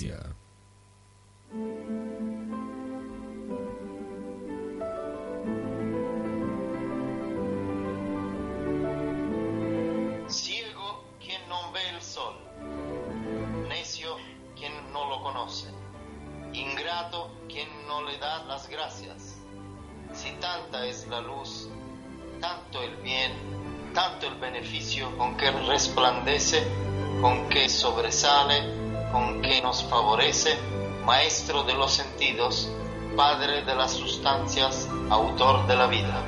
Ciego quien no ve el sol, necio quien no lo conoce, ingrato quien no le da las gracias. Si tanta es la luz, tanto el bien, tanto el beneficio con que resplandece, con que sobresale, con que nos favorece, Maestro de los sentidos, Padre de las sustancias, autor de la vida.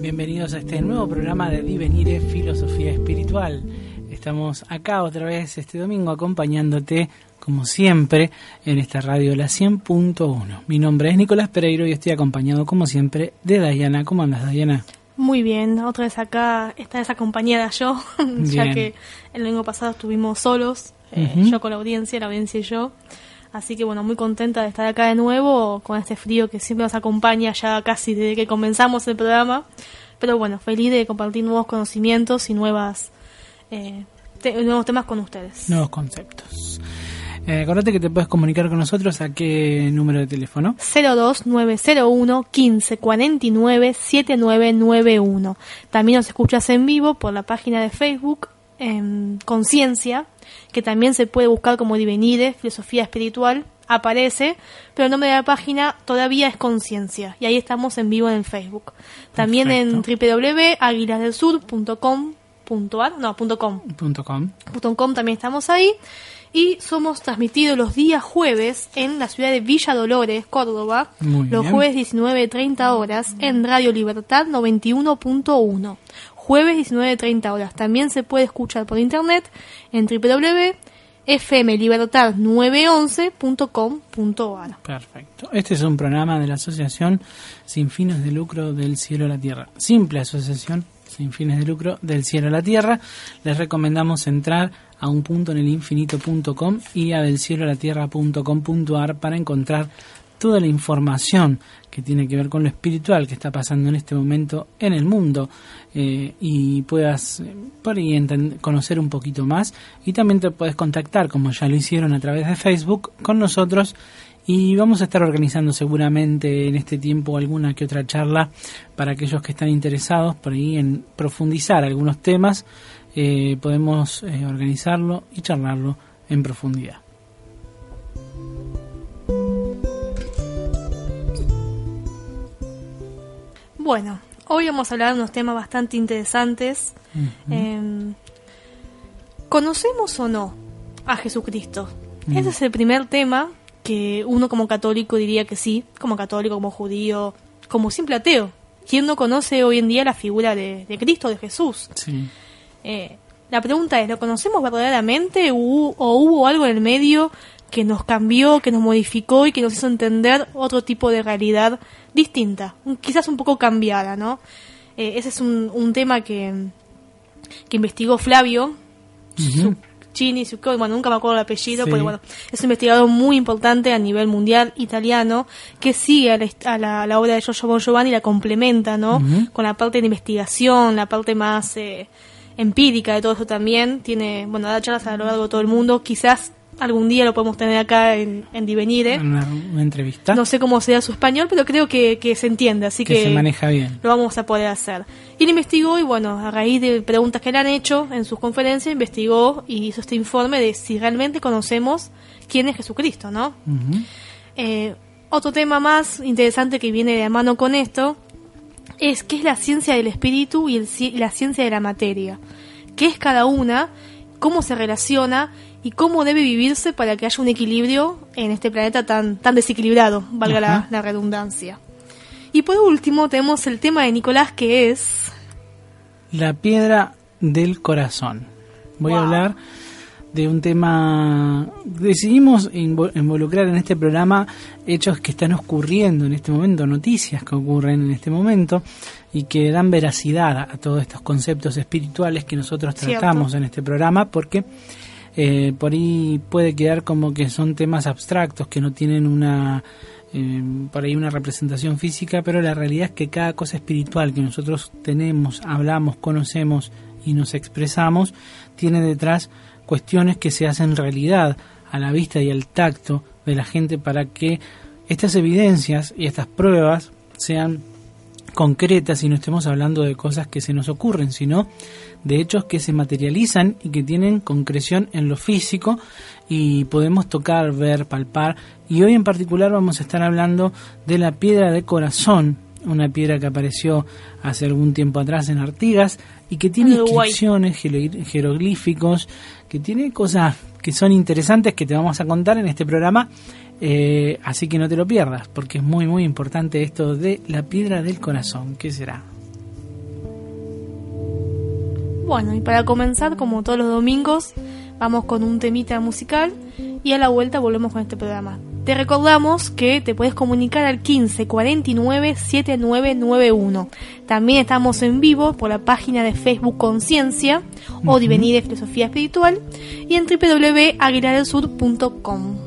Bienvenidos a este nuevo programa de Divenire Filosofía Espiritual. Estamos acá otra vez este domingo acompañándote, como siempre, en esta radio La 100.1. Mi nombre es Nicolás Pereiro y estoy acompañado, como siempre, de Dayana. ¿Cómo andas, Dayana? Muy bien, otra vez acá, esta vez acompañada yo, ya que el domingo pasado estuvimos solos, eh, yo con la audiencia, la audiencia y yo. Así que bueno, muy contenta de estar acá de nuevo con este frío que siempre nos acompaña ya casi desde que comenzamos el programa. Pero bueno, feliz de compartir nuevos conocimientos y nuevas eh, te- nuevos temas con ustedes. Nuevos conceptos. Eh, acordate que te puedes comunicar con nosotros a qué número de teléfono. 02901 1549 7991. También nos escuchas en vivo por la página de Facebook en Conciencia, que también se puede buscar como Divenide, Filosofía Espiritual, aparece, pero el nombre de la página todavía es Conciencia, y ahí estamos en vivo en el Facebook. También Perfecto. en www.aguilasdelsur.com.ar, no, punto .com, Punto com. Punto .com también estamos ahí y somos transmitidos los días jueves en la ciudad de Villa Dolores, Córdoba, Muy los bien. jueves 19.30 horas en Radio Libertad 91.1. Jueves 19.30 horas. También se puede escuchar por internet en www.fmlibertad911.com.ar. Perfecto. Este es un programa de la Asociación Sin Fines de Lucro del Cielo a la Tierra. Simple Asociación Sin Fines de Lucro del Cielo a la Tierra. Les recomendamos entrar a un punto en el infinito.com y a del cielo a la tierra.com.ar para encontrar toda la información que tiene que ver con lo espiritual que está pasando en este momento en el mundo eh, y puedas eh, por ahí conocer un poquito más y también te puedes contactar como ya lo hicieron a través de Facebook con nosotros y vamos a estar organizando seguramente en este tiempo alguna que otra charla para aquellos que están interesados por ahí en profundizar algunos temas eh, podemos eh, organizarlo y charlarlo en profundidad Bueno, hoy vamos a hablar de unos temas bastante interesantes. Em, ¿Conocemos o no a Jesucristo? Mm. Ese es el primer tema que uno como católico diría que sí, como católico, como judío, como simple ateo. ¿Quién no conoce hoy en día la figura de, de Cristo, de Jesús? sí Eh, la pregunta es, ¿lo conocemos verdaderamente o, hubo algo en el medio que nos cambió, que nos modificó y que nos hizo entender otro tipo de realidad distinta, quizás un poco cambiada, ¿no? Eh, ese es un, un tema que, que investigó Flavio Ujú. Chini, bueno, nunca me acuerdo el apellido, Sí. pero bueno, es un investigador muy importante a nivel mundial italiano que sigue a la, a la, a la obra de Giorgio Bon Giovanni y la complementa, ¿no? Con la parte de investigación, la parte más eh, empírica de todo eso también. Tiene, bueno, da charlas a lo largo de todo el mundo. Quizás algún día lo podemos tener acá en, en Divenire. una, una entrevista No sé cómo sea su español, pero creo que, que se entiende, así que que, se maneja bien lo vamos a poder hacer. Y él investigó y bueno, a raíz de preguntas que le han hecho en sus conferencias, investigó y hizo este informe de si realmente conocemos quién es Jesucristo, ¿no? Eh, otro tema más interesante que viene de la mano con esto es qué es la ciencia del espíritu y el la ciencia de la materia. ¿Qué es cada una? ¿Cómo se relaciona? ¿Y cómo debe vivirse para que haya un equilibrio en este planeta tan, tan desequilibrado, valga la, redundancia? Y por último tenemos el tema de Nicolás que es... La piedra del corazón. Voy a hablar de un tema. Decidimos invo- involucrar en este programa hechos que están ocurriendo en este momento, noticias que ocurren en este momento y que dan veracidad a, todos estos conceptos espirituales que nosotros Cierto. tratamos en este programa, porque eh, por ahí puede quedar como que son temas abstractos que no tienen una eh, ahí una representación física, pero la realidad es que cada cosa espiritual que nosotros tenemos, hablamos, conocemos y nos expresamos, tiene detrás cuestiones que se hacen realidad a la vista y al tacto de la gente para que estas evidencias y estas pruebas sean concretas y no estemos hablando de cosas que se nos ocurren, sino de hechos que se materializan y que tienen concreción en lo físico y podemos tocar, ver, palpar. Y hoy en particular vamos a estar hablando de la piedra de corazón, una piedra que apareció hace algún tiempo atrás en Artigas y que tiene inscripciones, jero- jeroglíficos, que tiene cosas que son interesantes que te vamos a contar en este programa. Eh, así que no te lo pierdas, porque es muy muy importante esto de la piedra del corazón. ¿Qué será? Bueno, y para comenzar, como todos los domingos, vamos con un temita musical y a la vuelta volvemos con este programa. Te recordamos que te puedes comunicar al 15 49 7991. También estamos en vivo por la página de Facebook Conciencia o Divenir de Filosofía Espiritual y en www.aguilardelsur.com.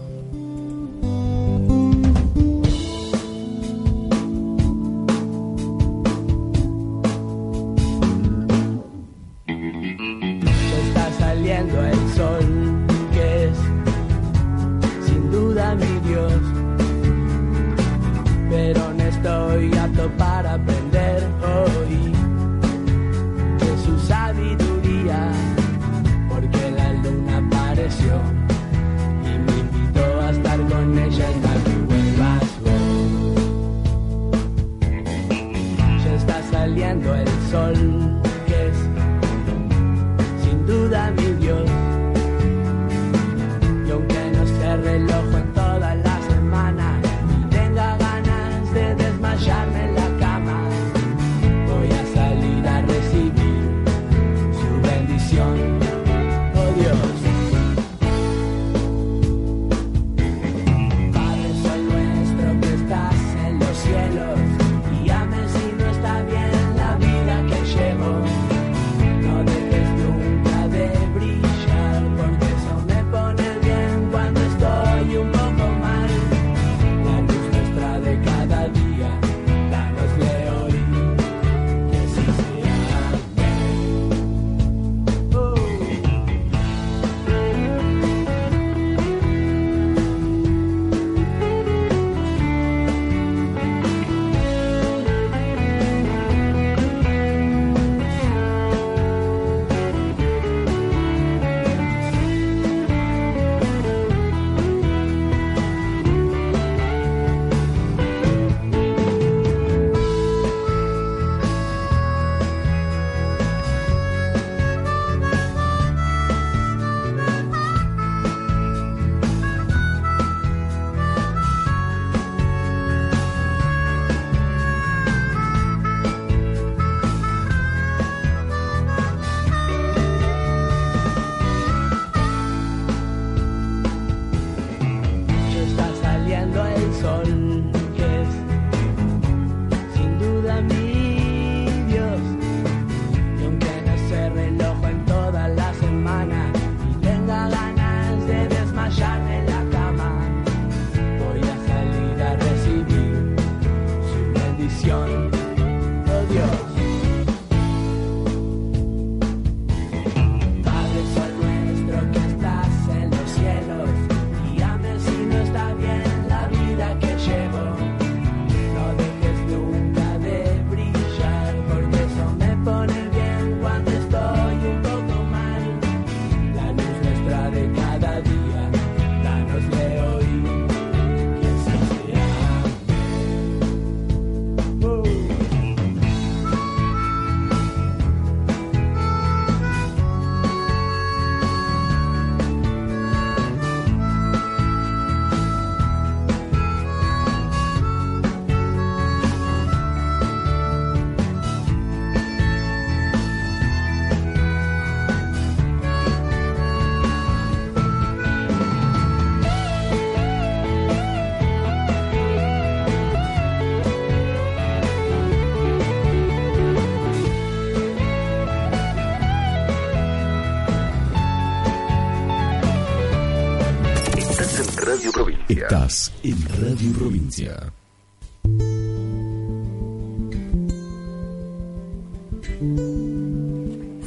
en Radio Provincia.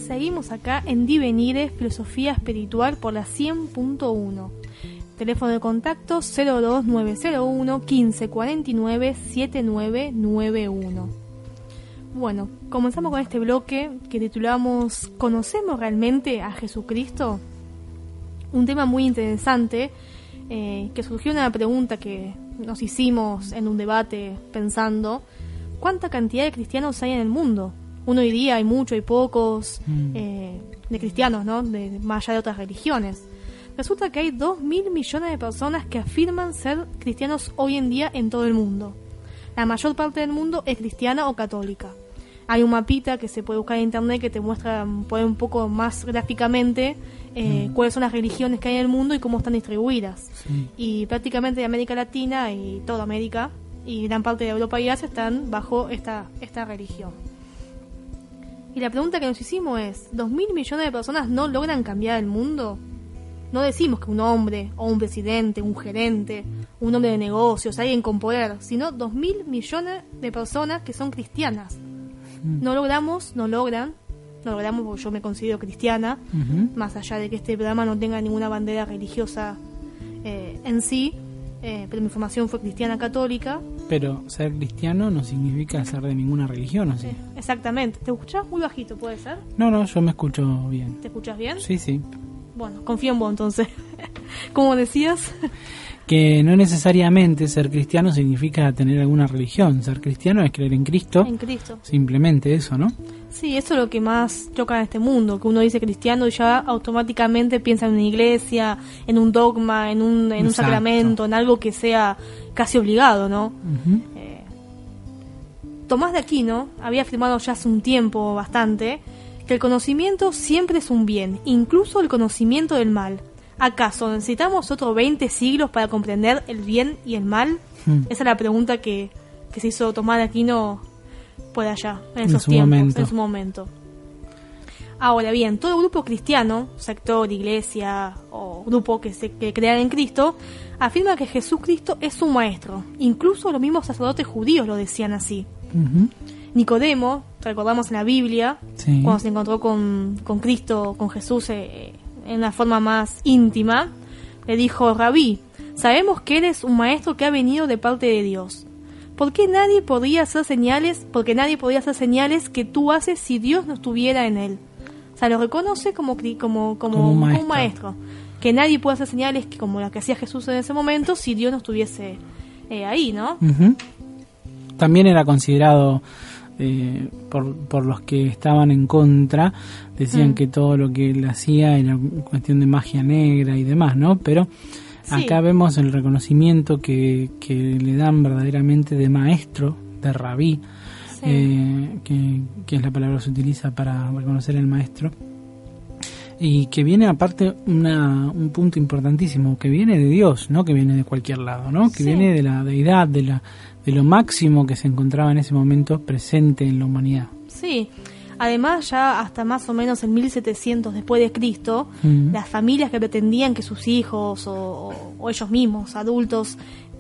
Seguimos acá en Divenire, Filosofía Espiritual por la 100.1. Teléfono de contacto 02901 1549 7991. Bueno, comenzamos con este bloque que titulamos ¿Conocemos realmente a Jesucristo? Un tema muy interesante eh, que surgió una pregunta que nos hicimos en un debate pensando ¿cuánta cantidad de cristianos hay en el mundo? Uno diría hay mucho, hay pocos, Mm. eh, de cristianos, ¿no? De, más allá de otras religiones. Resulta que hay 2 mil millones de personas que afirman ser cristianos hoy en día en todo el mundo. La mayor parte del mundo es cristiana o católica. Hay un mapita que se puede buscar en internet que te muestra mm, un poco más gráficamente eh, cuáles son las religiones que hay en el mundo y cómo están distribuidas. Sí. Y prácticamente América Latina y toda América y gran parte de Europa y Asia están bajo esta, esta religión. Y la pregunta que nos hicimos es, ¿dos mil millones de personas no logran cambiar el mundo? No decimos que un hombre, o un presidente, un gerente, un hombre de negocios, alguien con poder, sino dos mil millones de personas que son cristianas. No logramos, no logran, no logramos porque yo me considero cristiana, más allá de que este programa no tenga ninguna bandera religiosa eh, en sí, eh, pero mi formación fue cristiana católica. Pero ser cristiano no significa ser de ninguna religión, ¿o sí? Eh, exactamente. ¿Te escuchás muy bajito, puede ser? No, no, yo me escucho bien. ¿Te escuchas bien? Sí, sí. Bueno, confío en vos entonces. Como decías, Que no necesariamente ser cristiano significa tener alguna religión. Ser cristiano es creer en Cristo. en Cristo. Simplemente eso, ¿no? Sí, eso es lo que más choca en este mundo, que uno dice cristiano y ya automáticamente piensa en una iglesia, en un dogma, en un, en un sacramento, en algo que sea casi obligado, ¿no? Eh, Tomás de Aquino había afirmado ya hace un tiempo bastante que el conocimiento siempre es un bien, incluso el conocimiento del mal. ¿Acaso necesitamos otros 20 siglos para comprender el bien y el mal? Hmm. Esa es la pregunta que, que se hizo Tomás de Aquino por allá, en En esos su tiempos, momento. en su momento. Ahora bien, todo grupo cristiano, sector, iglesia o grupo que se que crea en Cristo, afirma que Jesucristo es su maestro. Incluso los mismos sacerdotes judíos lo decían así. Nicodemo, recordamos en la Biblia, Sí. cuando se encontró con, con Cristo, con Jesús eh, en una forma más íntima, le dijo, Rabí, sabemos que eres un maestro que ha venido de parte de Dios. ¿Por qué nadie podría hacer señales? Porque nadie podría hacer señales que tú haces si Dios no estuviera en él. O sea, lo reconoce como, como, como, Como un maestro. un maestro. Que nadie puede hacer señales que, como las que hacía Jesús en ese momento si Dios no estuviese eh, ahí, ¿no? También era considerado eh, por, por los que estaban en contra, decían Mm. que todo lo que él hacía era cuestión de magia negra y demás, ¿no? Pero Sí. acá vemos el reconocimiento que, que le dan verdaderamente de maestro, de rabí, Sí. eh, que, que es la palabra que se utiliza para reconocer al maestro. Y que viene aparte una, un punto importantísimo, que viene de Dios, no que viene de cualquier lado, ¿no? Que Sí. viene de la deidad, de, la, de lo máximo que se encontraba en ese momento presente en la humanidad. Sí, además ya hasta más o menos en 1700 después de Cristo, las familias que pretendían que sus hijos o, o- ellos mismos, adultos,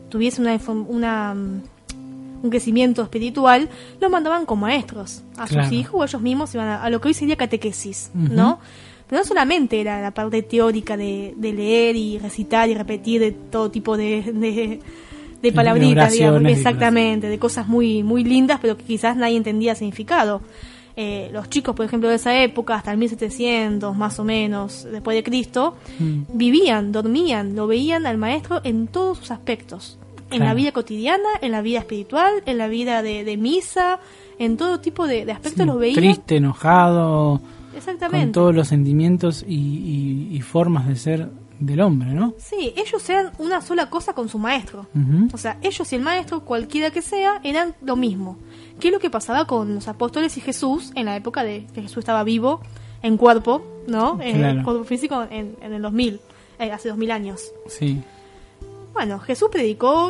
tuviesen una, una, mm, un crecimiento espiritual, los mandaban como maestros a Claro. sus hijos o ellos mismos iban a, a lo que hoy sería catequesis. ¿no? Pero no solamente era la parte teórica de, de leer y recitar y repetir de todo tipo de, de, de palabritas, digamos, exactamente, de cosas muy, muy lindas, pero que quizás nadie entendía el significado. Eh, los chicos, por ejemplo, de esa época, hasta el 1700 más o menos, después de Cristo, Mm. vivían, dormían, lo veían al maestro en todos sus aspectos. En la vida cotidiana, en la vida espiritual, en la vida de, de misa, en todo tipo de, de aspectos los veían. Triste, enojado, Exactamente. con todos los sentimientos y, y- y formas de ser del hombre, ¿no? Sí, ellos eran una sola cosa con su maestro. O sea, ellos y el maestro, cualquiera que sea, eran lo mismo. ¿Qué es lo que pasaba con los apóstoles y Jesús en la época de que Jesús estaba vivo, en cuerpo, ¿no? En Claro. cuerpo físico en, en el 2000, eh, hace 2000 años. Sí. Bueno, Jesús predicó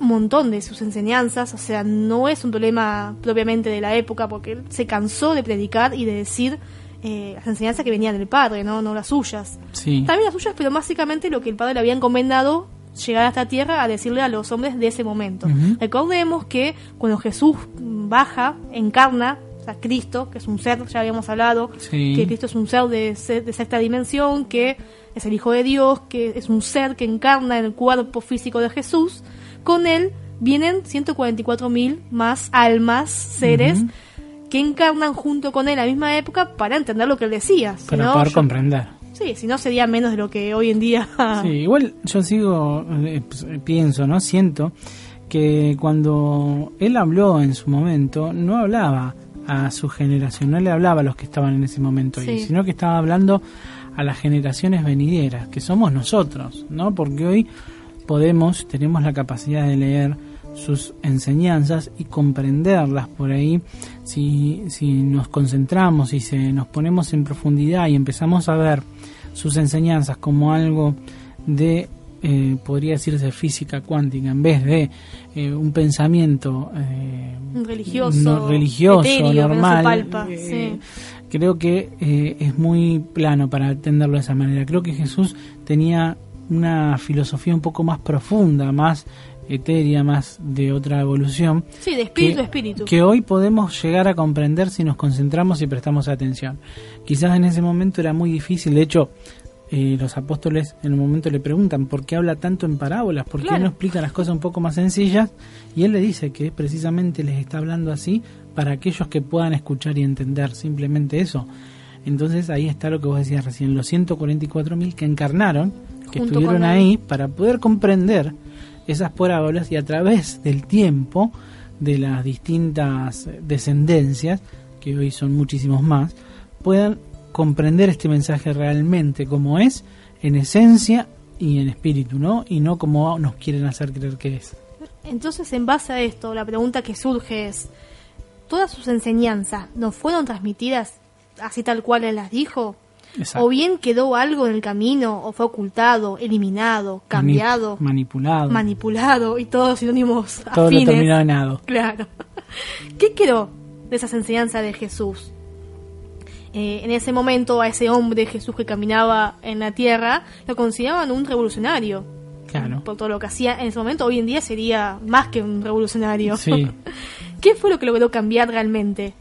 un montón de sus enseñanzas, o sea, no es un problema propiamente de la época, porque él se cansó de predicar y de decir eh, las enseñanzas que venían del Padre, ¿no? No las suyas. Sí. También las suyas, pero básicamente lo que el padre le había encomendado llegar a esta tierra a decirle a los hombres de ese momento. Recordemos que cuando Jesús baja, encarna a Cristo, que es un ser, ya habíamos hablado, Sí. que Cristo es un ser de, de sexta dimensión, que es el Hijo de Dios, que es un ser que encarna en el cuerpo físico de Jesús, con él vienen 144.000 más almas, seres. Que encarnan junto con él a la misma época para entender lo que él decía. Si Para no, poder yo- comprender. Sí, si no sería menos de lo que hoy en día... Sí, igual yo sigo, eh, pues, eh, pienso, ¿no? Siento que cuando él habló en su momento, no hablaba a su generación, no le hablaba a los que estaban en ese momento ahí, Sí. sino que estaba hablando a las generaciones venideras, que somos nosotros, ¿no? Porque hoy podemos, tenemos la capacidad de leer sus enseñanzas y comprenderlas por ahí si, si nos concentramos y se nos ponemos en profundidad y empezamos a ver sus enseñanzas como algo de eh, podría decirse física cuántica en vez de eh, un pensamiento eh, Religioso, no- etéreo, normal palpa, sí. creo que es muy plano para entenderlo de esa manera creo que Jesús tenía una filosofía un poco más profunda más etérea más de otra evolución Sí, de espíritu que, a espíritu. que hoy podemos llegar a comprender si nos concentramos y prestamos atención. Quizás en ese momento era muy difícil, de hecho, eh, los apóstoles en un momento le preguntan por qué habla tanto en parábolas, por qué Claro. no explica las cosas un poco más sencillas, y él le dice que precisamente les está hablando así para aquellos que puedan escuchar y entender simplemente eso. Entonces ahí está lo que vos decías recién, los 144.000 que encarnaron, que Junto estuvieron ahí para poder comprender esas parábolas y a través del tiempo de las distintas descendencias, que hoy son muchísimos más, puedan comprender este mensaje realmente como es, en esencia y en espíritu, ¿no? Y no como nos quieren hacer creer que es. Entonces, en base a esto, la pregunta que surge es, ¿todas sus enseñanzas nos fueron transmitidas así tal cual él las dijo? Exacto. ¿O bien quedó algo en el camino, o fue ocultado, eliminado, cambiado, Mani- manipulado. manipulado y todos sinónimos Todo lo afines? terminado en ado. Claro. ¿Qué quedó de esas enseñanzas de Jesús? Eh, en ese momento a ese hombre Jesús que caminaba en la tierra lo consideraban un revolucionario Claro. por todo lo que hacía en ese momento hoy en día sería más que un revolucionario Sí. ¿qué fue lo que logró cambiar realmente?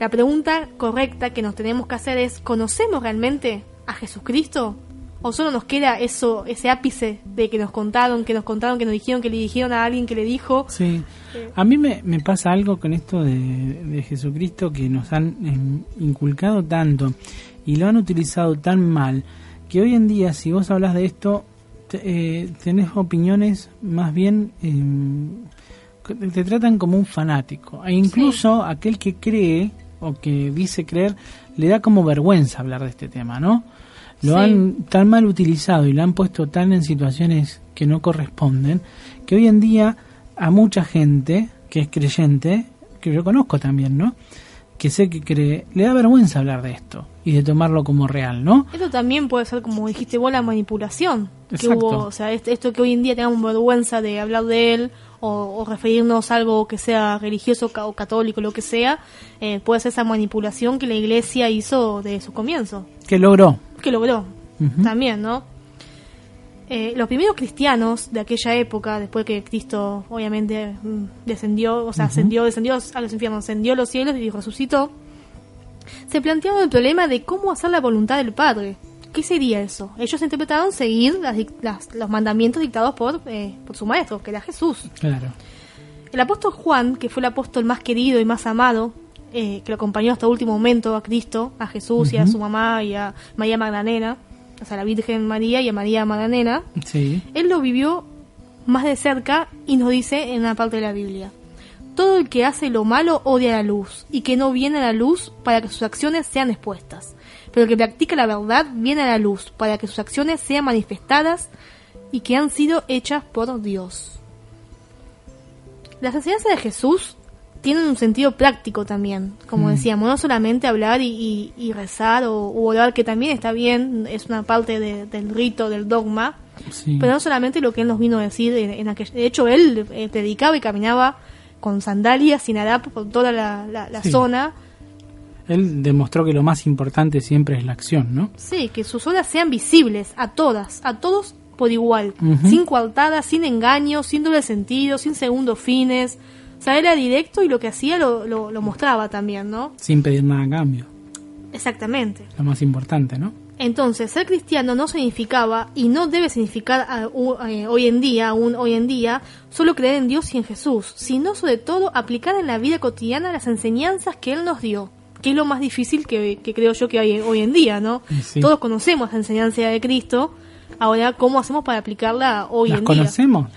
La pregunta correcta que nos tenemos que hacer es ¿conocemos realmente a Jesucristo? ¿o solo nos queda eso ese ápice de que nos contaron que nos contaron que nos dijeron que le dijeron a alguien que le dijo Sí. A mí me, me pasa algo con esto de, de Jesucristo que nos han em, inculcado tanto y lo han utilizado tan mal que hoy en día si vos hablas de esto te- eh, tenés opiniones más bien em, que te tratan como un fanático e incluso aquel que cree o que dice creer le da como vergüenza hablar de este tema, ¿no? Lo Sí. han tan mal utilizado y lo han puesto tan en situaciones que no corresponden que hoy en día a mucha gente que es creyente, que yo conozco también, ¿no? Que sé que cree, le da vergüenza hablar de esto y de tomarlo como real, ¿no? Eso también puede ser, como dijiste vos, la manipulación que hubo. O sea, est- esto que hoy en día tengamos vergüenza de hablar de él o, o referirnos a algo que sea religioso o católico, lo que sea, eh, puede ser esa manipulación que la iglesia hizo de su comienzo. Que logró. Que logró también, ¿no? Eh, los primeros cristianos de aquella época, después que Cristo obviamente mm, descendió, o sea, ascendió, descendió a los infiernos, ascendió a los cielos y resucitó, se plantearon el problema de cómo hacer la voluntad del Padre. ¿Qué sería eso? Ellos interpretaron seguir las las- los mandamientos dictados por, eh, por su maestro, que era Jesús. Claro. El apóstol Juan, que fue el apóstol más querido y más amado, eh, que lo acompañó hasta el último momento a Cristo, a Jesús y a su mamá y a María Magdalena, o sea, a la Virgen María y a María Magdalena, Sí. él lo vivió más de cerca y nos dice en una parte de la Biblia. Todo el que hace lo malo odia la luz y que no viene a la luz para que sus acciones sean expuestas. Pero el que practica la verdad viene a la luz para que sus acciones sean manifestadas y que han sido hechas por Dios. Las enseñanzas de Jesús tienen un sentido práctico también, como Mm. decíamos, no solamente hablar y, y- y rezar o, orar, que también está bien, es una parte de- del rito, del dogma, Sí. pero no solamente lo que él nos vino a decir en, en aquel- de hecho él eh, predicaba y caminaba con sandalias sin harap por toda la, la- la Sí. zona Él demostró que lo más importante siempre es la acción, ¿no? sí que sus obras sean visibles a todas a todos por igual, sin coartadas, sin engaños, sin doble sentido, sin segundos fines. O sea, era directo y lo que hacía lo, lo, lo mostraba también, ¿no? Sin pedir nada a cambio. Exactamente. Lo más importante, ¿no? Entonces, ser cristiano no significaba y no debe significar eh, hoy en día, aún hoy en día, solo creer en Dios y en Jesús, sino sobre todo aplicar en la vida cotidiana las enseñanzas que Él nos dio, que es lo más difícil que, que creo yo que hay hoy en día, ¿no? Sí. Todos conocemos la enseñanza de Cristo, ahora, ¿cómo hacemos para aplicarla hoy ¿Las en conocemos? día?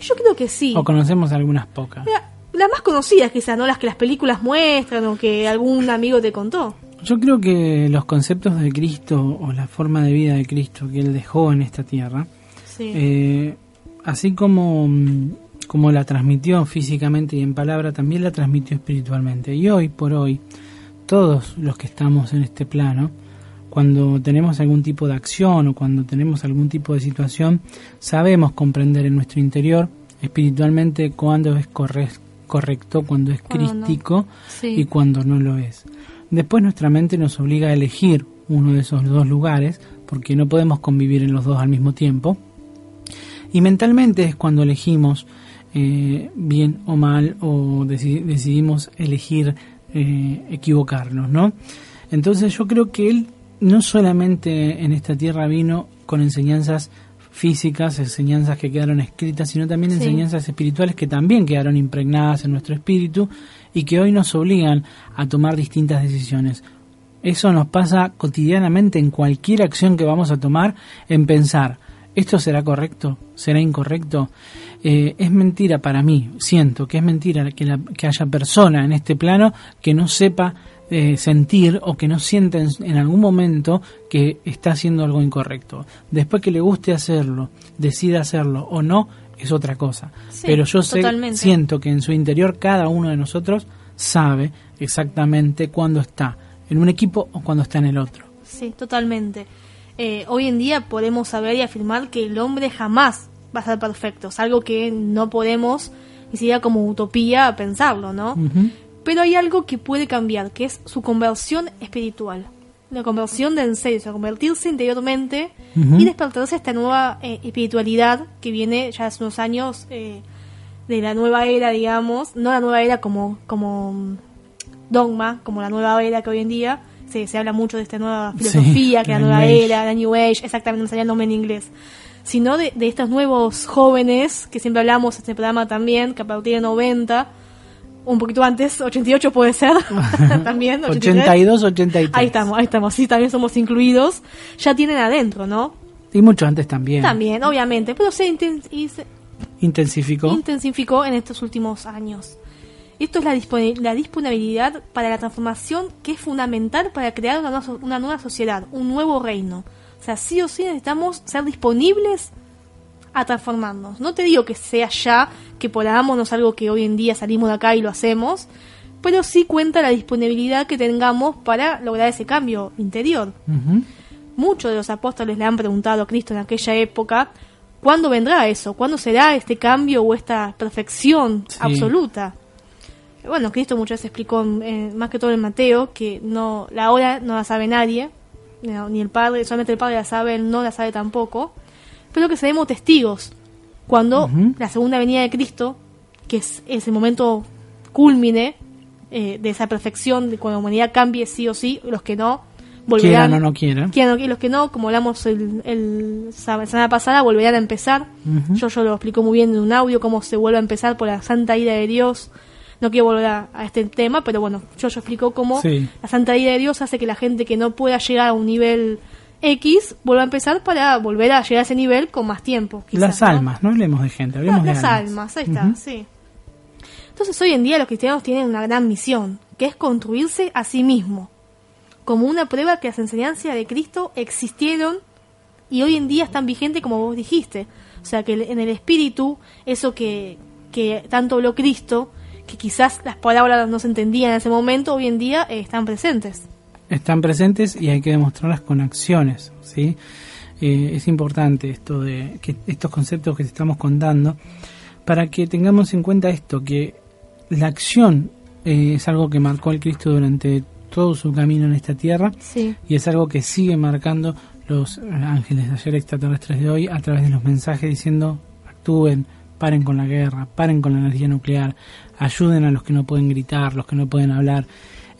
Yo creo que sí. ¿O conocemos algunas pocas? Mira, Las más conocidas quizás, ¿no? Las que las películas muestran o que algún amigo te contó. Yo creo que los conceptos de Cristo o la forma de vida de Cristo que Él dejó en esta tierra, Sí. eh, así como, mm, como la transmitió físicamente y en palabra, también la transmitió espiritualmente. Y hoy por hoy, todos los que estamos en este plano, cuando tenemos algún tipo de acción o cuando tenemos algún tipo de situación, sabemos comprender en nuestro interior espiritualmente cuándo es corre- correcto, cuando es no. crístico Sí. y cuando no lo es. Después nuestra mente nos obliga a elegir uno de esos dos lugares, porque no podemos convivir en los dos al mismo tiempo. Y mentalmente es cuando elegimos eh, bien o mal o deci- decidimos elegir eh, equivocarnos, ¿no? Entonces yo creo que él no solamente en esta tierra vino con enseñanzas físicas, enseñanzas que quedaron escritas, sino también Sí. enseñanzas espirituales que también quedaron impregnadas en nuestro espíritu y que hoy nos obligan a tomar distintas decisiones. Eso nos pasa cotidianamente en cualquier acción que vamos a tomar, en pensar, ¿esto será correcto? ¿Será incorrecto? Eh, es mentira para mí, siento que es mentira que, la- que haya persona en este plano que no sepa eh, sentir o que no sienta en, en algún momento que está haciendo algo incorrecto. Después que le guste hacerlo, decida hacerlo o no, es otra cosa. Sí, Pero yo sé, siento que en su interior cada uno de nosotros sabe exactamente cuándo está en un equipo o cuando está en el otro. Sí, totalmente. Eh, hoy en día podemos saber y afirmar que el hombre jamás va a ser perfecto. Es algo que no podemos, ni siquiera como utopía, pensarlo, ¿no? Pero hay algo que puede cambiar, que es su conversión espiritual. La conversión de en serio, o sea, convertirse interiormente y despertarse a esta nueva eh, espiritualidad que viene ya hace unos años eh, de la nueva era, digamos. No la nueva era como, como mm, dogma, como la nueva era que hoy en día se, se habla mucho de esta nueva Sí, filosofía, que la la nueva New era, la New Age, exactamente, no salía el nombre en inglés. Sino de, de estos nuevos jóvenes, que siempre hablamos en este programa también, que a partir de 90, un poquito antes, 88 puede ser, también, 83. 82, 83. Ahí estamos, ahí estamos, sí, también somos incluidos, ya tienen adentro, ¿no? Y mucho antes también. También, obviamente, pero se, inten- y se Intensificó. intensificó en estos últimos años. Esto es la, la disponibilidad para la transformación que es fundamental para crear una, una nueva sociedad, un nuevo reino. O sea, sí o sí necesitamos ser disponibles a transformarnos. No te digo que sea ya, que podamos, no es algo que hoy en día salimos de acá y lo hacemos, pero sí cuenta la disponibilidad que tengamos para lograr ese cambio interior. Muchos de los apóstoles le han preguntado a Cristo en aquella época, ¿cuándo vendrá eso? ¿Cuándo será este cambio o esta perfección Sí. absoluta? Bueno, Cristo muchas veces explicó, eh, más que todo en Mateo, que no la hora no la sabe nadie, ni el Padre, solamente el Padre la sabe, Él no la sabe tampoco, pero que seremos testigos cuando la segunda venida de Cristo, que es, es el momento culmine eh, de esa perfección, de cuando la humanidad cambie sí o sí, los que no volverán Quieran o no quieran. quieran, y los que no, como hablamos el, el semana pasada, volverán a empezar. Yo, yo lo explico muy bien en un audio, cómo se vuelve a empezar por la santa ira de Dios. No quiero volver a, a este tema, pero bueno, yo, yo explico cómo Sí. la santa ira de Dios hace que la gente que no pueda llegar a un nivel X vuelva a empezar para volver a llegar a ese nivel con más tiempo. quizás, Las ¿no? almas, no hablemos de gente, No, hablemos de las almas, ahí está, sí. Entonces hoy en día los cristianos tienen una gran misión, que es construirse a sí mismo, como una prueba que las enseñanzas de Cristo existieron y hoy en día están vigentes como vos dijiste. O sea que en el espíritu, eso que, que tanto habló Cristo, que quizás las palabras no se entendían en ese momento, hoy en día eh, están presentes. Están presentes y hay que demostrarlas con acciones, ¿sí? Eh, es importante esto de que estos conceptos que te estamos contando para que tengamos en cuenta esto que la acción eh, es algo que marcó el Cristo durante todo su camino en esta tierra Sí. y es algo que sigue marcando los ángeles de ayer extraterrestres de hoy a través de los mensajes diciendo actúen, paren con la guerra, paren con la energía nuclear, ayuden a los que no pueden gritar, los que no pueden hablar.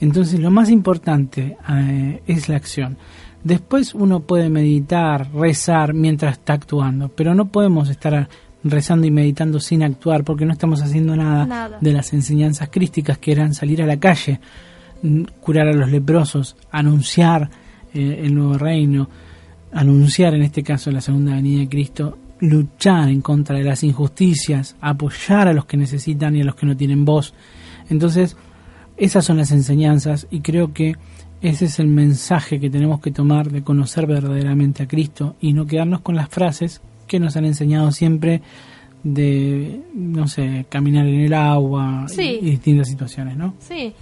Entonces lo más importante eh, es la acción. Después uno puede meditar, rezar mientras está actuando, pero no podemos estar rezando y meditando sin actuar porque no estamos haciendo nada, Nada. de las enseñanzas crísticas que eran salir a la calle, curar a los leprosos, anunciar eh, el nuevo reino, anunciar en este caso la segunda venida de Cristo, luchar en contra de las injusticias, apoyar a los que necesitan y a los que no tienen voz. Entonces, esas son las enseñanzas y creo que ese es el mensaje que tenemos que tomar de conocer verdaderamente a Cristo y no quedarnos con las frases que nos han enseñado siempre de, no sé, caminar en el agua Sí. y, y distintas situaciones, ¿no? Sí,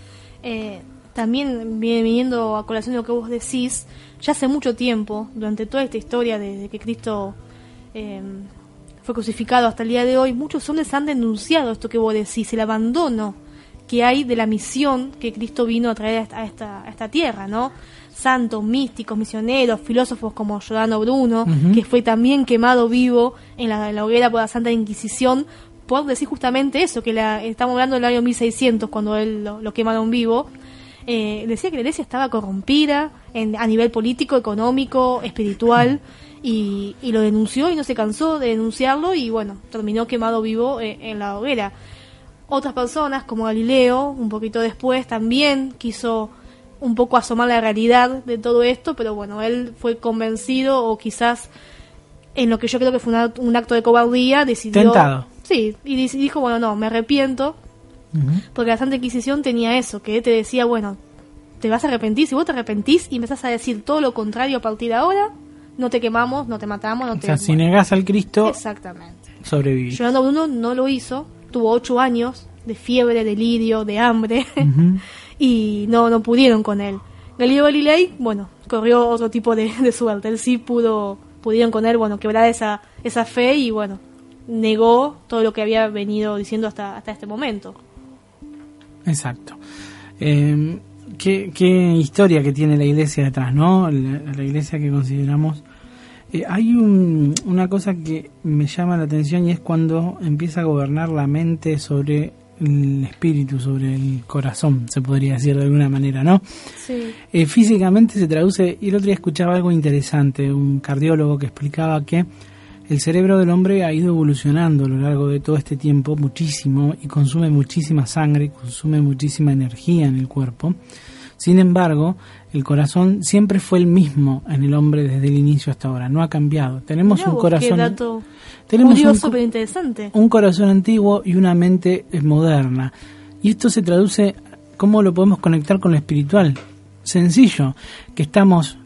eh, también viene viniendo a colación lo que vos decís, ya hace mucho tiempo, durante toda esta historia de, de que Cristo eh, fue crucificado hasta el día de hoy, muchos hombres han denunciado esto que vos decís, el abandono que hay de la misión que Cristo vino a traer a esta, a esta, tierra, ¿no? Santos, místicos, misioneros, filósofos como Giordano Bruno, que fue también quemado vivo en la, en la hoguera por la Santa Inquisición, por decir justamente eso, que la, estamos hablando del año 1600, cuando él lo, lo quemaron vivo, eh, decía que la iglesia estaba corrompida en, a nivel político, económico, espiritual, y, y lo denunció y no se cansó de denunciarlo y bueno, terminó quemado vivo eh, en la hoguera. Otras personas, como Galileo, un poquito después, también quiso un poco asomar la realidad de todo esto, pero bueno, él fue convencido o quizás en lo que yo creo que fue un act- un acto de cobardía, decidió... Tentado. Sí, y dijo, bueno, no, me arrepiento, porque la Santa Inquisición tenía eso, que te decía, bueno, te vas a arrepentir, si vos te arrepentís y empezás a decir todo lo contrario a partir de ahora, no te quemamos, no te matamos, no O te... sea, si negás al Cristo, Exactamente. sobrevivís. Giordano Bruno no lo hizo, tuvo ocho años de fiebre, delirio, de hambre, y no, no pudieron con él. Galileo Galilei, bueno, corrió otro tipo de, de suerte. Él sí pudo, pudieron con él, bueno, quebrar esa, esa fe y bueno, negó todo lo que había venido diciendo hasta, hasta este momento. Exacto. Eh, qué, qué historia que tiene la iglesia detrás, ¿no? La, la iglesia que consideramos. Eh, hay un- una cosa que me llama la atención y es cuando empieza a gobernar la mente sobre el espíritu, sobre el corazón, se podría decir de alguna manera, ¿no? Sí. Eh, físicamente se traduce, y el otro día escuchaba algo interesante, un cardiólogo que explicaba que el cerebro del hombre ha ido evolucionando a lo largo de todo este tiempo muchísimo y consume muchísima sangre, consume muchísima energía en el cuerpo. Sin embargo, el corazón siempre fue el mismo en el hombre desde el inicio hasta ahora, no ha cambiado. Tenemos Mirá un vos, corazón Qué dato tenemos curioso, un co- pero interesante. un corazón antiguo y una mente eh, moderna. Y esto se traduce, ¿cómo lo podemos conectar con lo espiritual? Sencillo, que estamos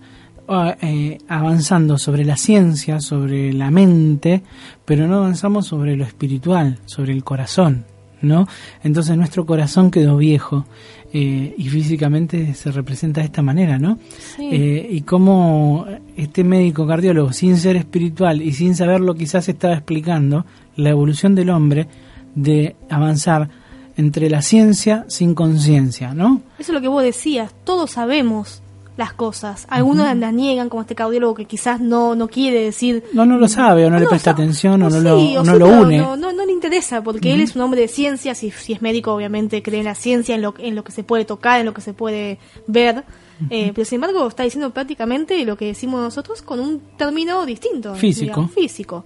eh, avanzando sobre la ciencia, sobre la mente, pero no avanzamos sobre lo espiritual, sobre el corazón, ¿no? Entonces nuestro corazón quedó viejo eh, y físicamente se representa de esta manera, ¿no? Sí. Eh, y cómo este médico cardiólogo, sin ser espiritual y sin saberlo, quizás estaba explicando la evolución del hombre de avanzar entre la ciencia sin conciencia, ¿no? Eso es lo que vos decías, todos sabemos las cosas. Algunos las niegan, como este cardiólogo que quizás no, no quiere decir... No, no lo sabe, o no, le presta atención, o no, sí, lo, o no sí, lo une. No, no, no le interesa, porque él es un hombre de ciencia, si, si es médico obviamente cree en la ciencia, en lo, en lo que se puede tocar, en lo que se puede ver. Eh, pero sin embargo está diciendo prácticamente lo que decimos nosotros con un término distinto. Físico. digamos, físico.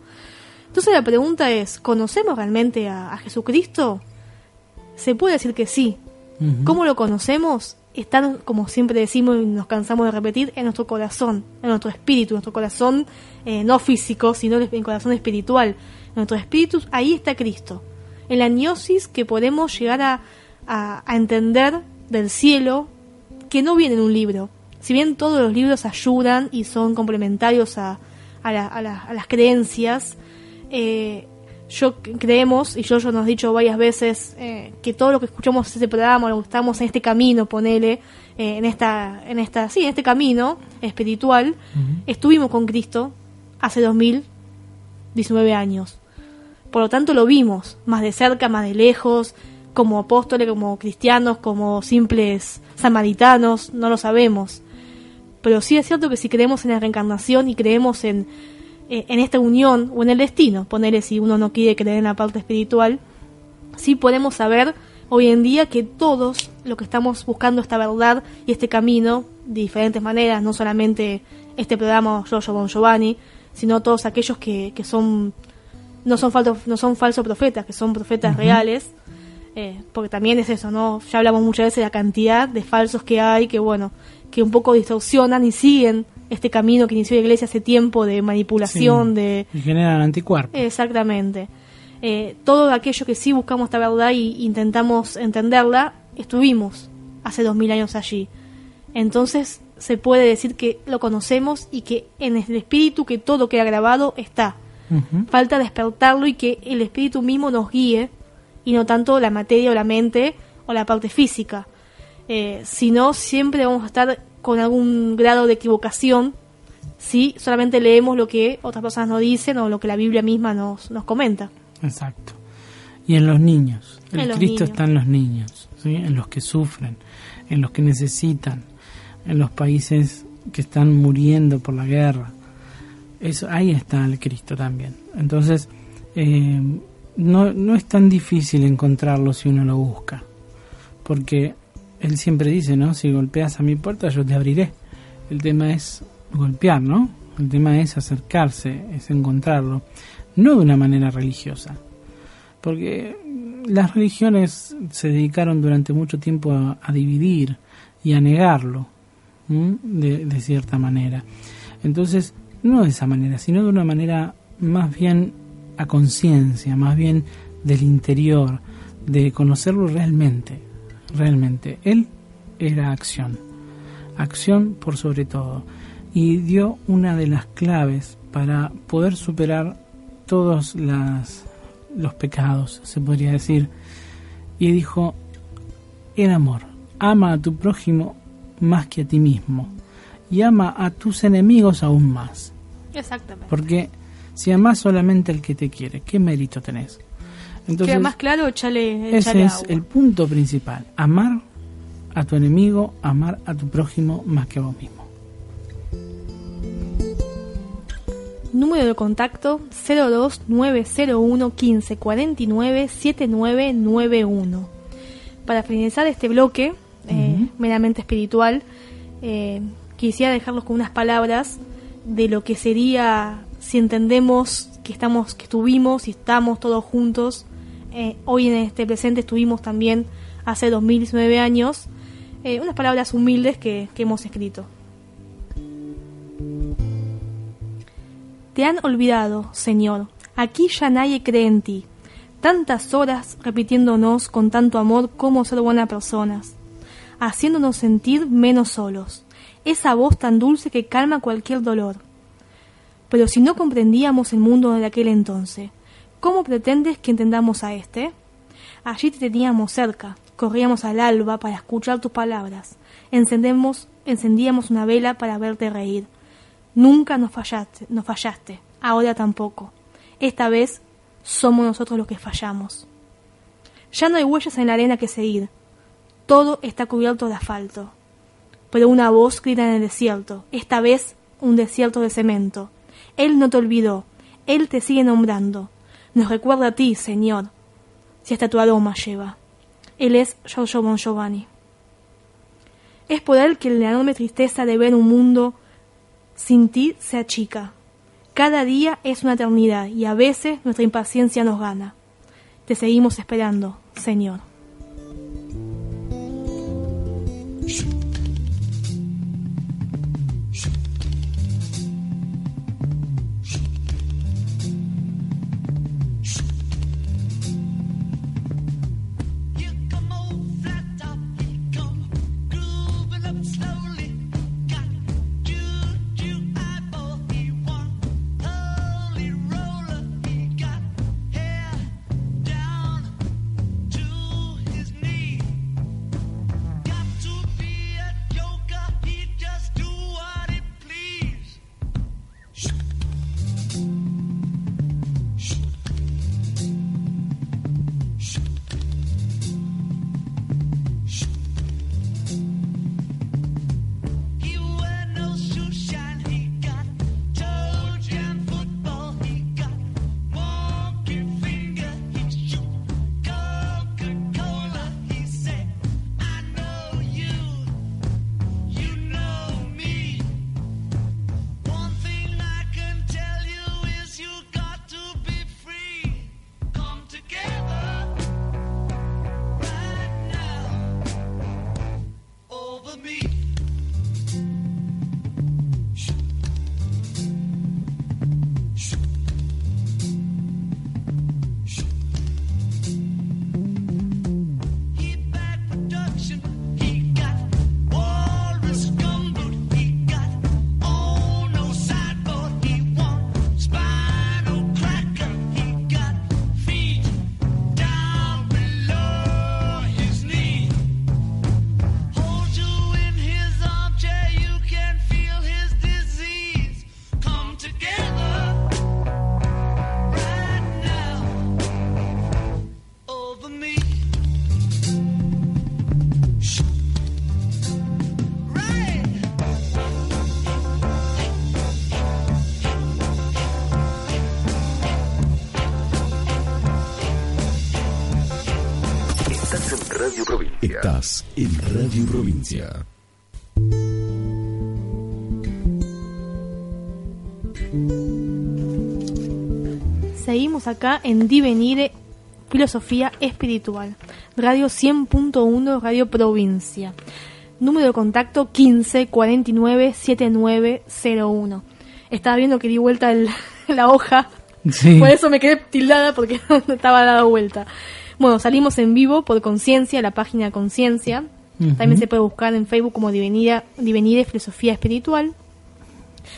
Entonces la pregunta es, ¿conocemos realmente a, a Jesucristo? Se puede decir que sí. ¿Cómo lo conocemos? Están, como siempre decimos y nos cansamos de repetir, en nuestro corazón, en nuestro espíritu, en nuestro corazón eh, no físico, sino en el corazón espiritual. En nuestro espíritu, ahí está Cristo. En la gnosis que podemos llegar a, a- entender del cielo, que no viene en un libro. Si bien todos los libros ayudan y son complementarios a, a a las creencias, eh, yo creemos, y yo, yo nos he dicho varias veces, eh, que todo lo que escuchamos en este programa, lo que estamos en este camino, ponele, eh, en esta, en esta, sí, en este camino espiritual, estuvimos con Cristo hace 2019 años. Por lo tanto lo vimos, más de cerca, más de lejos, como apóstoles, como cristianos, como simples samaritanos, no lo sabemos. Pero sí es cierto que si creemos en la reencarnación y creemos en, en esta unión o en el destino, ponerle si uno no quiere creer en la parte espiritual, sí podemos saber hoy en día que todos lo que estamos buscando esta verdad y este camino de diferentes maneras, no solamente este programa Giorgio Bon Giovanni, sino todos aquellos que, que son no son falsos no son falsos profetas, que son profetas reales, eh, porque también es eso, ¿no? Ya hablamos muchas veces de la cantidad de falsos que hay, que bueno, que un poco distorsionan y siguen este camino que inició la iglesia hace tiempo de manipulación, Sí, de... y generan anticuerpos. Exactamente. Eh, todo aquello que sí buscamos esta verdad y intentamos entenderla, estuvimos hace dos mil años allí. Entonces se puede decir que lo conocemos y que en el espíritu que todo queda grabado está. Falta despertarlo y que el espíritu mismo nos guíe y no tanto la materia o la mente o la parte física. Eh, si no, siempre vamos a estar con algún grado de equivocación si solamente leemos lo que otras personas nos dicen o lo que la Biblia misma nos, nos comenta. Exacto. Y en los niños. El En Cristo niños. está en los niños, ¿sí? en los que sufren, en los que necesitan, en los países que están muriendo por la guerra. Eso, ahí está el Cristo también. Entonces, eh, no, no es tan difícil encontrarlo si uno lo busca. Porque Él siempre dice, ¿no? Si golpeas a mi puerta, yo te abriré. El tema es golpear, ¿no? El tema es acercarse, es encontrarlo. No de una manera religiosa. Porque las religiones se dedicaron durante mucho tiempo a, dividir y a negarlo, de, de cierta manera. Entonces, no de esa manera, sino de una manera más bien a conciencia, más bien del interior, de conocerlo realmente, realmente. Él era acción, acción por sobre todo, y dio una de las claves para poder superar todos las, los pecados, se podría decir, y dijo, el amor, ama a tu prójimo más que a ti mismo, y ama a tus enemigos aún más. Exactamente. Porque si amas solamente al que te quiere, ¿qué mérito tenés? Entonces, Queda más claro, échale, ese es agua. el punto principal. Amar a tu enemigo, amar a tu prójimo más que a vos mismo. Número de contacto 02901 15 49 7991. Para finalizar este bloque, eh, meramente espiritual, eh, quisiera dejarlos con unas palabras de lo que sería si entendemos que estamos, que estuvimos y estamos todos juntos. Eh, hoy en este presente estuvimos también hace 2019 años. eh, unas palabras humildes que, que hemos escrito. Te han olvidado, Señor. Aquí ya nadie cree en ti. Tantas horas repitiéndonos con tanto amor cómo ser buenas personas, haciéndonos sentir menos solos. Esa voz tan dulce que calma cualquier dolor. Pero si no comprendíamos el mundo de aquel entonces, ¿cómo pretendes que entendamos a este? Allí te teníamos cerca, corríamos al alba para escuchar tus palabras, encendemos, encendíamos una vela para verte reír. Nunca nos fallaste, nos fallaste, ahora tampoco. Esta vez somos nosotros los que fallamos. Ya no hay huellas en la arena que seguir. Todo está cubierto de asfalto. Pero una voz grita en el desierto, esta vez un desierto de cemento. Él no te olvidó, Él te sigue nombrando. Nos recuerda a ti, Señor, si hasta tu aroma lleva. Él es Giorgio Bon Giovanni. Es por Él que la enorme tristeza de ver un mundo sin ti se achica. Cada día es una eternidad y a veces nuestra impaciencia nos gana. Te seguimos esperando, Señor. Estás en Radio Provincia. Seguimos acá en Divenire Filosofía Espiritual. Radio 100.1 Radio Provincia. Número de contacto 15 49 7901. Estaba viendo que di vuelta el- la hoja. Sí. Por eso me quedé tildada porque no estaba dada vuelta. Bueno, salimos en vivo por Conciencia, la página Conciencia. También se puede buscar en Facebook como Divenire, Divenire Filosofía Espiritual.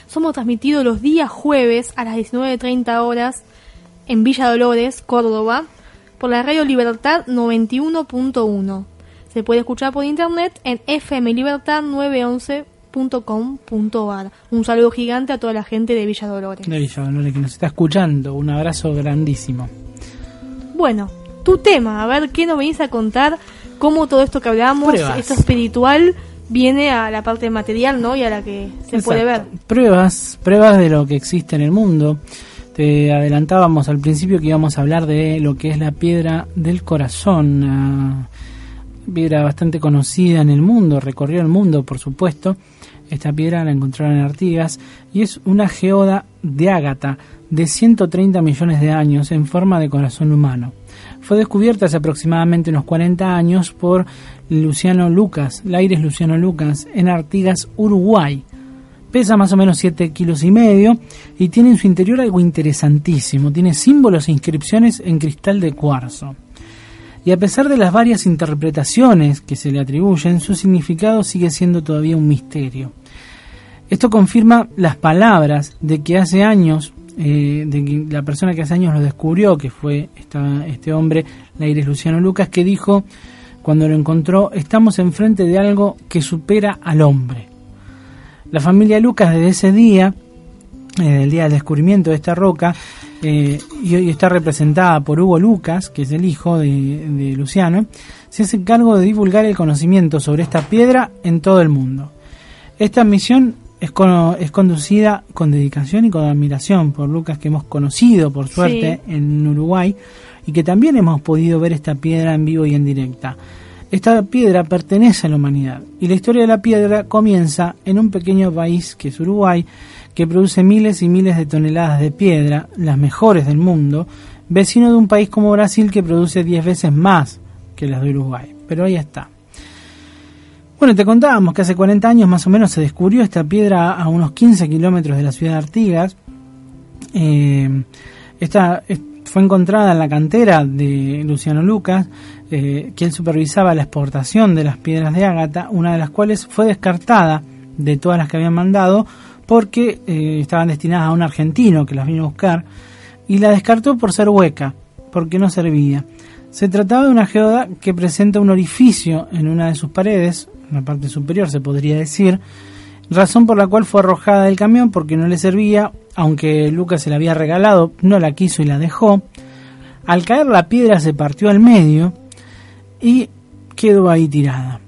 Somos transmitidos los días jueves a las 19.30 horas en Villa Dolores, Córdoba, por la Radio Libertad 91.1. Se puede escuchar por internet en fmlibertad911.com.ar. Un saludo gigante a toda la gente de Villa Dolores. De Villa Dolores que nos está escuchando. Un abrazo grandísimo. Bueno, tu tema, a ver qué nos venís a contar, cómo todo esto que hablamos, Pruebas. esto espiritual, viene a la parte material, ¿no? Y a la que se puede ver. Pruebas, pruebas de lo que existe en el mundo. Te adelantábamos al principio que íbamos a hablar de lo que es la piedra del corazón, una piedra bastante conocida en el mundo, recorrió el mundo, por supuesto. Esta piedra la encontraron en Artigas y es una geoda de ágata de 130 millones de años en forma de corazón humano. Fue descubierta hace aproximadamente unos 40 años por Luciano Lucas, Laires Luciano Lucas, en Artigas, Uruguay. Pesa más o menos 7 kilos y medio y tiene en su interior algo interesantísimo. Tiene símbolos e inscripciones en cristal de cuarzo. Y a pesar de las varias interpretaciones que se le atribuyen, su significado sigue siendo todavía un misterio. Esto confirma las palabras de que hace años, eh, de la persona que hace años lo descubrió, que fue esta- este hombre, Laires Luciano Lucas, que dijo, cuando lo encontró, estamos enfrente de algo que supera al hombre. La familia Lucas desde ese día, eh, el día del descubrimiento de esta roca, eh, y hoy está representada por Hugo Lucas, que es el hijo de, de Luciano, se hace cargo de divulgar el conocimiento sobre esta piedra en todo el mundo. Esta misión es, es conducida con dedicación y con admiración por Lucas, que hemos conocido por suerte en Uruguay y que también hemos podido ver esta piedra en vivo y en directa. Esta piedra pertenece a la humanidad y la historia de la piedra comienza en un pequeño país que es Uruguay, que produce miles y miles de toneladas de piedra, las mejores del mundo, vecino de un país como Brasil que produce 10 veces más que las de Uruguay. Pero ahí está. Bueno, te contábamos que hace 40 años más o menos se descubrió esta piedra a unos 15 kilómetros de la ciudad de Artigas. Eh, esta fue encontrada en la cantera de Luciano Lucas, eh, él supervisaba la exportación de las piedras de ágata, una de las cuales fue descartada de todas las que habían mandado porque eh, estaban destinadas a un argentino que las vino a buscar y la descartó por ser hueca, porque no servía. Se trataba de una geoda que presenta un orificio en una de sus paredes, la parte superior se podría decir, razón por la cual fue arrojada del camión porque no le servía, aunque Lucas se la había regalado, no la quiso y la dejó. Al caer la piedra se partió al medio y quedó ahí tirada.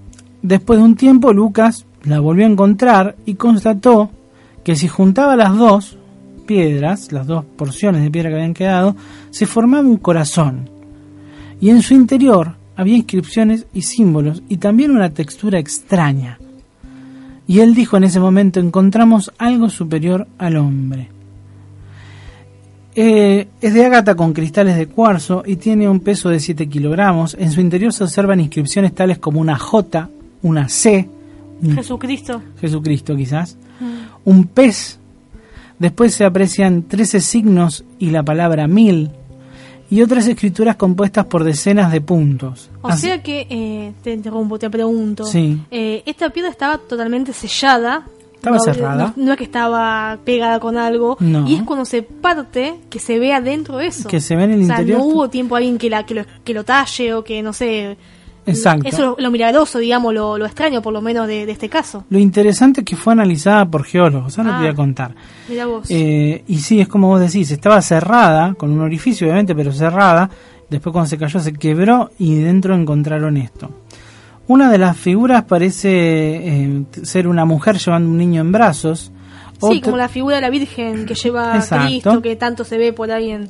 Después de un tiempo Lucas la volvió a encontrar y constató que si juntaba las dos piedras, las dos porciones de piedra que habían quedado, se formaba un corazón. Y en su interior había inscripciones y símbolos y también una textura extraña. Y él dijo en ese momento, encontramos algo superior al hombre. Eh, es de ágata con cristales de cuarzo y tiene un peso de 7 kilogramos. En su interior se observan inscripciones tales como una J, una C, Jesucristo. Jesucristo quizás, un pez, después se aprecian 13 signos y la palabra mil, y otras escrituras compuestas por decenas de puntos. O Así- sea que, eh, te interrumpo, te pregunto. Sí. Eh, esta piedra estaba totalmente sellada. Estaba no, cerrada. No, no es que estaba pegada con algo. No. Y es cuando se parte que se ve adentro eso. Que se ve en el o sea, interior. no hubo tiempo alguien que, la, que, lo, que lo talle o que, no sé... Exacto. Eso es lo, lo milagroso, digamos, lo, lo extraño por lo menos de, de este caso. Lo interesante es que fue analizada por geólogos, ahora Ah. te voy a contar. Mira vos. Eh, y sí, es como vos decís, estaba cerrada, con un orificio obviamente, pero cerrada. Después cuando se cayó se quebró y dentro encontraron esto. Una de las figuras parece eh, ser una mujer llevando un niño en brazos. sí, como la figura de la Virgen que lleva a. Cristo, que tanto se ve por ahí en,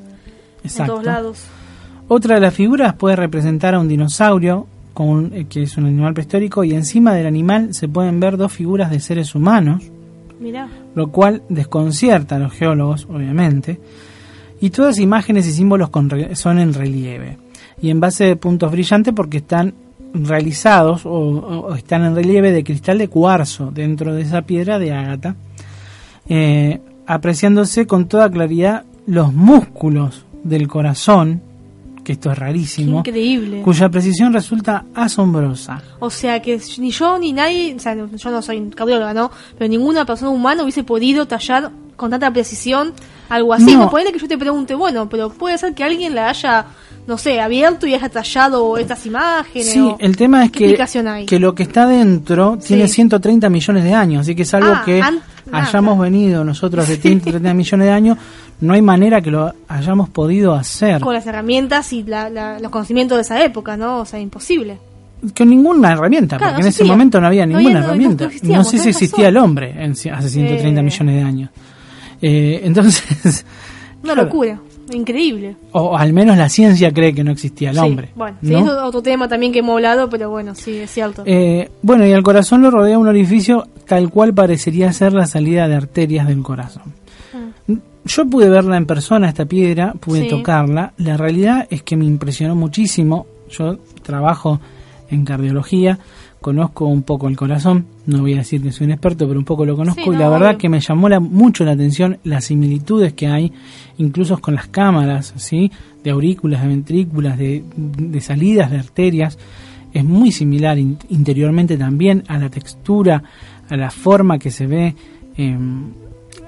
en todos lados. Otra de las figuras puede representar a un dinosaurio, con un- eh, que es un animal prehistórico, y encima del animal se pueden ver dos figuras de seres humanos, Mirá. lo cual desconcierta a los geólogos, obviamente. Y todas imágenes y símbolos con re- son en relieve y en base de puntos brillantes porque están realizados o, o están en relieve de cristal de cuarzo dentro de esa piedra de ágata, eh, apreciándose con toda claridad los músculos del corazón, que esto es Qué rarísimo, increíble. cuya precisión resulta asombrosa. O sea que ni yo ni nadie, o sea, yo no soy cardióloga, ¿no? Pero ninguna persona humana hubiese podido tallar con tanta precisión algo así. No. Ponele que yo te pregunte, bueno, pero puede ser que alguien la haya, no sé, abierto y haya tallado estas imágenes. Sí, o- el tema es ¿Qué que, hay? que lo que está dentro tiene Sí. 130 millones de años, así que es algo Ah, que an- hayamos venido nosotros de 130 millones de años, no hay manera que lo hayamos podido hacer. Con las herramientas y la- la- los conocimientos de esa época, ¿no? O sea, imposible. Con ninguna herramienta, Claro, porque no en ese momento no había No ninguna había- no- no herramienta. No, sé si existía el hombre en hace 130 Eh. millones de años. Eh, entonces, Una locura. Increíble. o al menos la ciencia cree que no existía el Sí, hombre. Bueno, es otro tema también que hemos hablado, pero bueno, sí, es cierto. Eh, bueno, y al corazón lo rodea un orificio tal cual parecería ser la salida de arterias del corazón. Yo pude verla en persona, esta piedra, pude Sí. tocarla. La realidad es que me impresionó muchísimo. Yo trabajo en cardiología, conozco un poco el corazón, no voy a decir que soy un experto, pero un poco lo conozco Sí, y no, la verdad obvio. que me llamó la- mucho la atención las similitudes que hay, incluso con las cámaras, ¿sí? De aurículas, de ventrículas, de, de salidas de arterias. Es muy similar in- interiormente también a la textura, a la forma que se ve. em,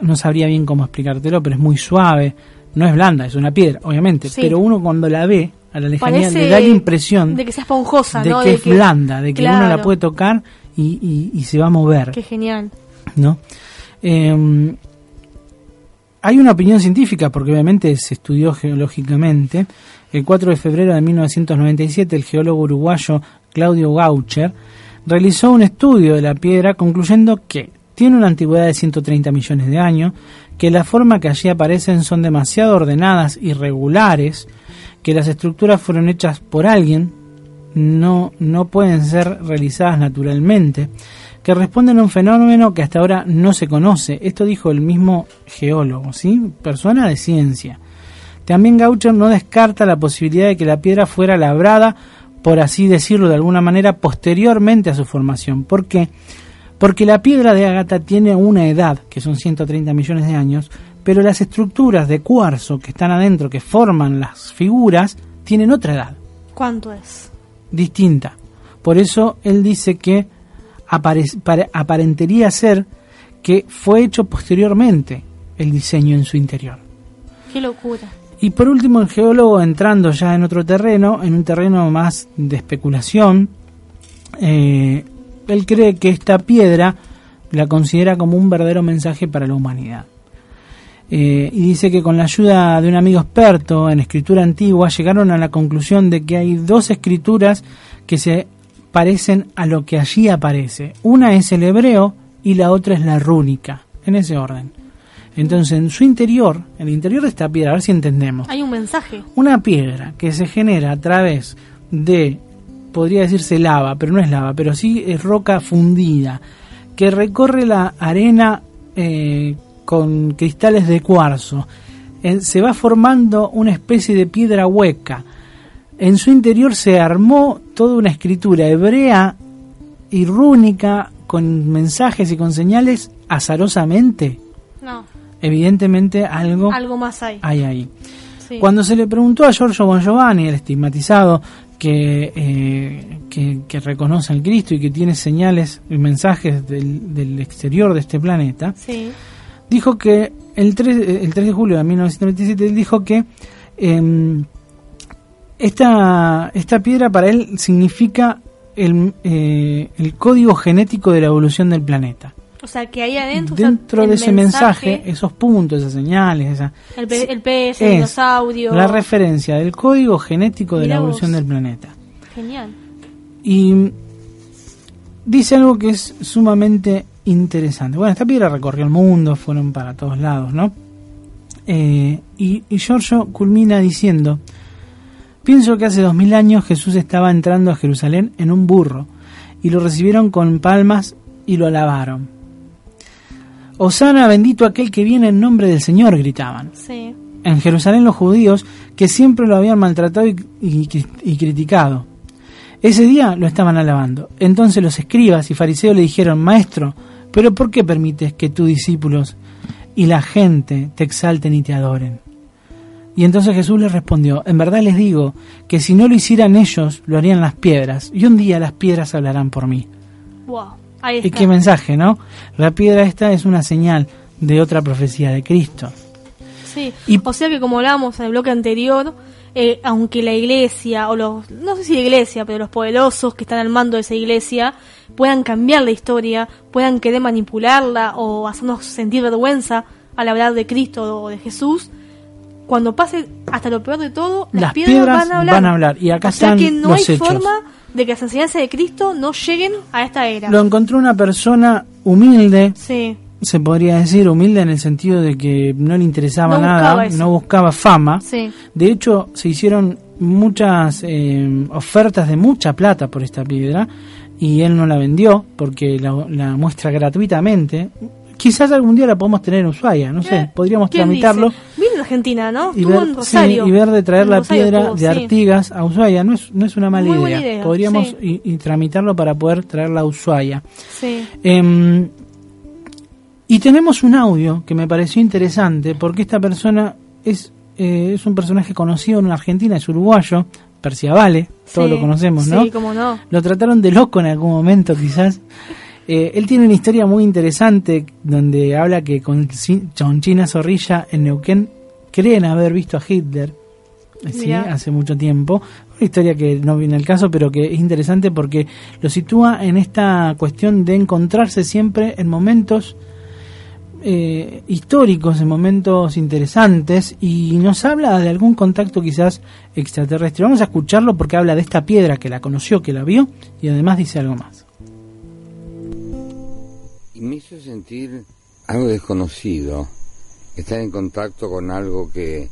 no sabría bien cómo explicártelo, pero es muy suave. No es blanda, es una piedra, obviamente. Sí. Pero uno cuando la ve a la lejanía Parece le da la impresión de que sea esponjosa, de ¿no? que es blanda, de que uno la puede tocar y, y- y se va a mover. Qué genial. ¿no? Eh, hay una opinión científica, porque obviamente se estudió geológicamente. El 4 de febrero de 1997, el geólogo uruguayo Claudio Gaucher realizó un estudio de la piedra concluyendo que tiene una antigüedad de 130 millones de años, que la forma que allí aparecen son demasiado ordenadas y regulares, que las estructuras fueron hechas por alguien, no, no pueden ser realizadas naturalmente, que responden a un fenómeno que hasta ahora no se conoce. Esto dijo el mismo geólogo, ¿sí? Persona de ciencia. También Gaucher no descarta la posibilidad de que la piedra fuera labrada, por así decirlo de alguna manera, posteriormente a su formación. ¿Por qué? Porque la piedra de ágata tiene una edad, que son 130 millones de años, pero las estructuras de cuarzo que están adentro, que forman las figuras, tienen otra edad ¿Cuánto es? distinta. Por eso él dice que apare- pare- aparentería ser que fue hecho posteriormente el diseño en su interior. Qué locura. Y por último, el geólogo entrando ya en otro terreno, en un terreno más de especulación, eh, él cree que esta piedra la considera como un verdadero mensaje para la humanidad. Eh, y dice que con la ayuda de un amigo experto en escritura antigua llegaron a la conclusión de que hay dos escrituras que se parecen a lo que allí aparece. Una es el hebreo y la otra es la rúnica, en ese orden. Entonces, en su interior, en el interior de esta piedra, a ver si entendemos, Hay un mensaje. una piedra que se genera a través de, podría decirse lava, pero no es lava, pero sí es roca fundida, que recorre la arena eh, con cristales de cuarzo. Eh, se va formando una especie de piedra hueca. En su interior se armó toda una escritura hebrea y rúnica con mensajes y con señales azarosamente. No, Evidentemente algo algo más hay. hay ahí. Sí. Cuando se le preguntó a Giorgio Bon Giovanni, el estigmatizado, que, eh, que, que reconoce al Cristo y que tiene señales y mensajes del, del exterior de este planeta, Sí. dijo que el 3, eh, el 3 de julio de 1997 él dijo que em, esta, esta piedra para él significa el, eh, el código genético de la evolución del planeta. O sea, que ahí adentro. o sea, Dentro de ese mensaje, esos puntos, esas señales, esa, el, el el es dinosaurio. la referencia del código genético de Mirá la evolución vos. del planeta. Genial. Y dice algo que es sumamente interesante. Bueno, esta piedra recorrió el mundo, fueron para todos lados, ¿no? Eh, y, y Giorgio culmina diciendo, Pienso que hace dos mil años Jesús estaba entrando a Jerusalén en un burro y lo recibieron con palmas y lo alabaron. Osana, bendito aquel que viene en nombre del Señor, gritaban. Sí. En Jerusalén los judíos, que siempre lo habían maltratado y, y- y criticado. Ese día lo estaban alabando. Entonces los escribas y fariseos le dijeron, Maestro, ¿pero por qué permites que tus discípulos y la gente te exalten y te adoren? Y entonces Jesús les respondió, en verdad les digo que si no lo hicieran ellos, lo harían las piedras, y un día las piedras hablarán por mí. Wow. Ahí ¿Y qué mensaje, no? La piedra esta es una señal de otra profecía de Cristo. Sí. Y- O sea que como hablábamos en el bloque anterior, eh, aunque la iglesia, o los, no sé si la iglesia, pero los poderosos que están al mando de esa iglesia, puedan cambiar la historia, puedan querer manipularla o hacernos sentir vergüenza al hablar de Cristo o de Jesús, cuando pase hasta lo peor de todo, las, Las piedras, piedras van a hablar. van a hablar, y acá o sea están que no los hay hechos. forma de que las enseñanzas de Cristo no lleguen a esta era. Lo encontró una persona humilde, Sí, se podría decir humilde en el sentido de que no le interesaba No nada, buscaba no buscaba fama. sí. De hecho, se hicieron muchas eh, ofertas de mucha plata por esta piedra y él no la vendió porque la, la muestra gratuitamente. Quizás algún día la podemos tener en Ushuaia, no sé, Eh, podríamos ¿quién tramitarlo? Vino en Argentina, ¿no? y ver, en Rosario. sí, y ver de traer En la Rosario piedra de sí. Artigas a Ushuaia. No es, no es una mala idea. Podríamos sí. y, y tramitarlo para poder traerla a Ushuaia. Sí. Em, y tenemos un audio que me pareció interesante porque esta persona es, eh, es un personaje conocido en Argentina, es uruguayo, Perciavale, todos lo conocemos, ¿no? Sí, cómo no. Lo trataron de loco en algún momento, quizás. Eh, él tiene una historia muy interesante donde habla que con Chonchina Zorrilla en Neuquén creen haber visto a Hitler, eh, sí, hace mucho tiempo. Una historia que no viene al caso, pero que es interesante porque lo sitúa en esta cuestión de encontrarse siempre en momentos eh, históricos, en momentos interesantes, y nos habla de algún contacto quizás extraterrestre. Vamos a escucharlo porque habla de esta piedra que la conoció, que la vio, y además dice algo más. Y me hizo sentir algo desconocido, estar en contacto con algo que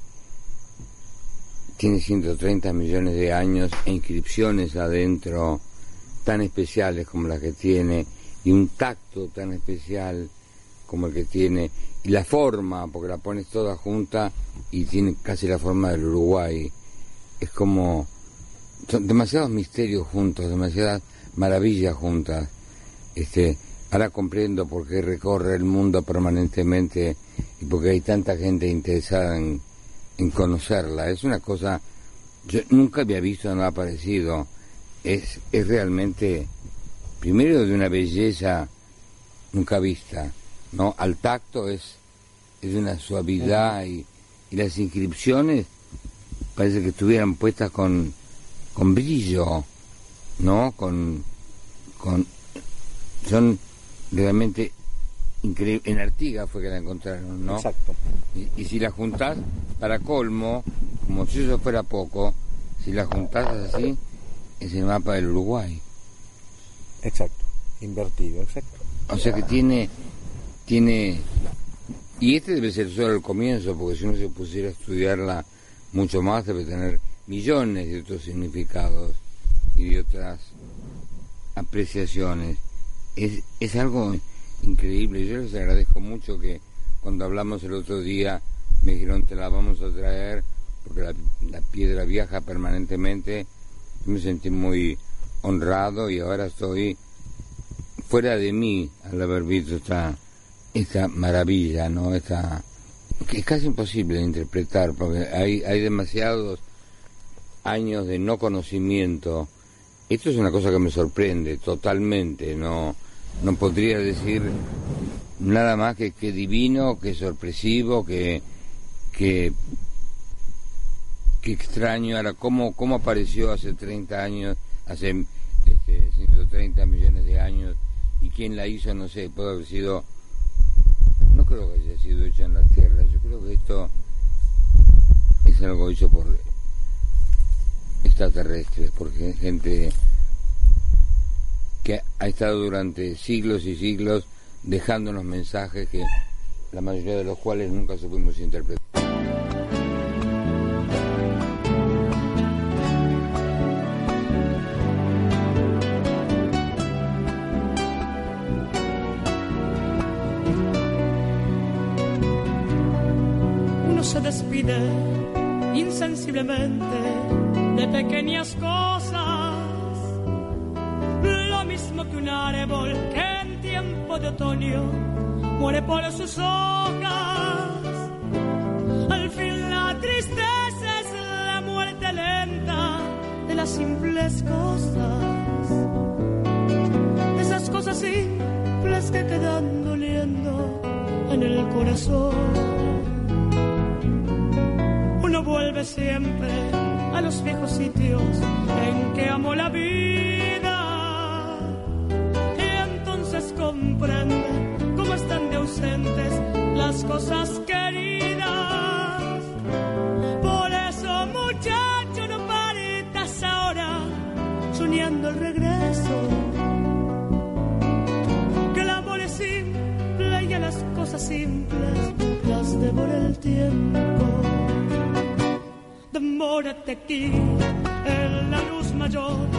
tiene 130 millones de años e inscripciones adentro tan especiales como las que tiene y un tacto tan especial como el que tiene y la forma, porque la pones toda junta y tiene casi la forma del Uruguay. Es como son demasiados misterios juntos, demasiadas maravillas juntas. Este, ahora comprendo por qué recorre el mundo permanentemente y por qué hay tanta gente interesada en, en conocerla. Es una cosa, yo nunca había visto nada parecido. Es, es realmente, primero de una belleza nunca vista, ¿no? Al tacto es, es de una suavidad y, y las inscripciones parece que estuvieran puestas con, con brillo, ¿no? Con, con, son realmente increíbles. En Artigas fue que la encontraron, ¿no? Exacto. Y, y si la juntás, para colmo, como si eso fuera poco, si la juntás así, es el mapa del Uruguay. Exacto. Invertido, exacto. O sea que tiene, tiene, y este debe ser solo el comienzo, porque si uno se pusiera a estudiarla mucho más, debe tener millones de otros significados y de otras apreciaciones. Es, es algo increíble. Yo les agradezco mucho que cuando hablamos el otro día me dijeron te la vamos a traer porque la, la piedra viaja permanentemente. Yo me sentí muy honrado y ahora estoy fuera de mí al haber visto esta, esta maravilla, ¿no? Esta, que es casi imposible de interpretar porque hay, hay demasiados años de no conocimiento. Esto es una cosa que me sorprende totalmente, no, no podría decir nada más que, que divino, que sorpresivo, que, que, que extraño. Ahora, ¿cómo, ¿cómo apareció hace 30 años, hace este, 130 millones de años? ¿Y quién la hizo? No sé, puede haber sido... No creo que haya sido hecho en la Tierra, yo creo que esto es algo hecho por extraterrestres, porque gente que ha estado durante siglos y siglos dejando dejándonos mensajes que la mayoría de los cuales nunca supimos interpretar. Uno se despide insensiblemente de pequeñas cosas Mismo que un árbol que en tiempo de otoño muere por sus hojas. Al fin la tristeza es la muerte lenta de las simples cosas. Esas cosas simples que quedan doliendo en el corazón uno vuelve siempre a los viejos sitios en que amó la vida. Aquí en la luz mayor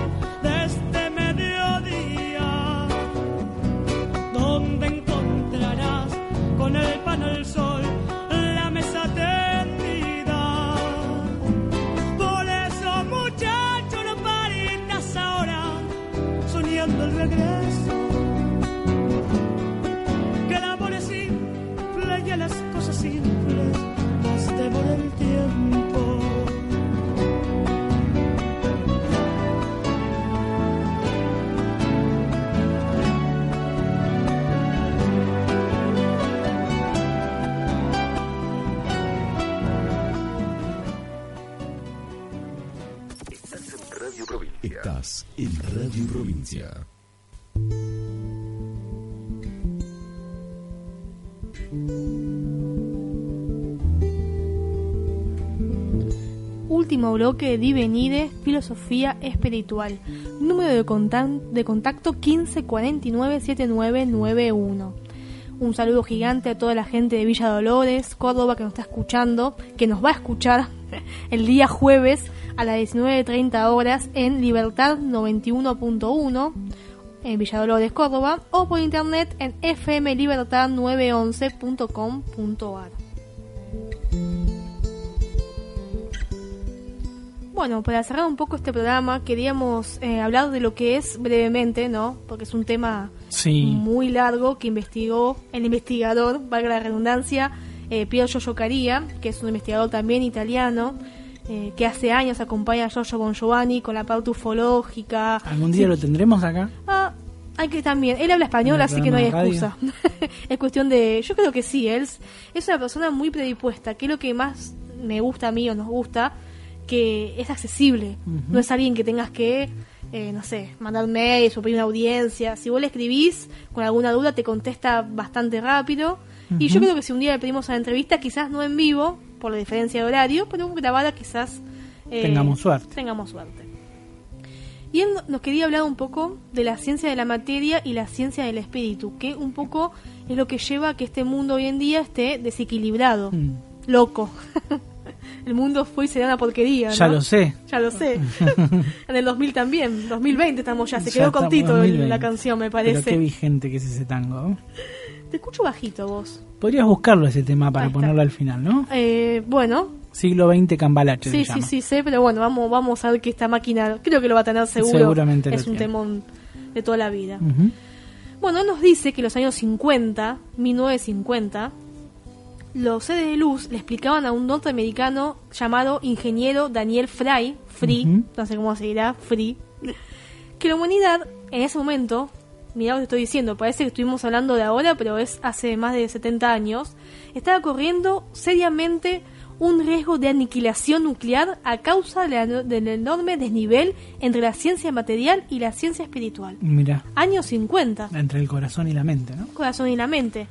Último bloque de Divenire, Filosofía Espiritual. Número de, de contacto 1549-7991. Un saludo gigante a toda la gente de Villa Dolores, Córdoba, que nos está escuchando, que nos va a escuchar el día jueves a las 19.30 horas en Libertad 91.1 en Villa Dolores, Córdoba, o por internet en fmlibertad911.com.ar. Bueno, para cerrar un poco este programa, queríamos eh, hablar de lo que es brevemente, ¿no? Porque es un tema Sí. muy largo que investigó el investigador, valga la redundancia, eh, Piero Giorgio Caria, que es un investigador también italiano, eh, que hace años acompaña a Giorgio Bon Giovanni con la parte ufológica. ¿Algún día Sí. lo tendremos acá? Ah, hay que también. Él habla español, ¿En el así que no hay excusa. es cuestión de. Yo creo que sí, él es- es una persona muy predispuesta, que es lo que más me gusta a mí o nos gusta, que es accesible. No es alguien que tengas que, eh, no sé, mandar mails o pedir una audiencia. Si vos le escribís con alguna duda, te contesta bastante rápido. Y yo creo que si un día le pedimos una entrevista, quizás no en vivo, por la diferencia de horario, pero grabada quizás. eh, Tengamos suerte. Tengamos suerte. Y él nos quería hablar un poco de la ciencia de la materia y la ciencia del espíritu, que un poco es lo que lleva a que este mundo hoy en día esté desequilibrado, Mm. loco. el mundo fue y será una porquería. Ya lo sé. Ya lo sé. en el 2000 también, 2020 estamos ya, se Ya quedó cortito 2020. la canción, me Pero qué parece. vigente que es ese tango. Te escucho bajito vos. Podrías buscarlo ese tema para ponerlo al final, ¿no? Eh, bueno, Siglo XX Cambalache sí, se sí, llama. sí, sé, pero bueno, vamos, vamos a ver que esta máquina, creo que lo va a tener seguro. Seguramente lo es un tiene. temón de toda la vida. Ujú. Bueno, nos dice que los años 50, 1950, los seres de luz le explicaban a un norteamericano llamado ingeniero Daniel Fry, Free, no sé cómo se dirá, Free, que la humanidad en ese momento, mirá lo que estoy diciendo, parece que estuvimos hablando de ahora, pero es hace más de 70 años, estaba corriendo seriamente un riesgo de aniquilación nuclear a causa de la- del enorme desnivel entre la ciencia material y la ciencia espiritual. Mira, Años 50 entre el corazón y la mente, ¿no? corazón y la mente.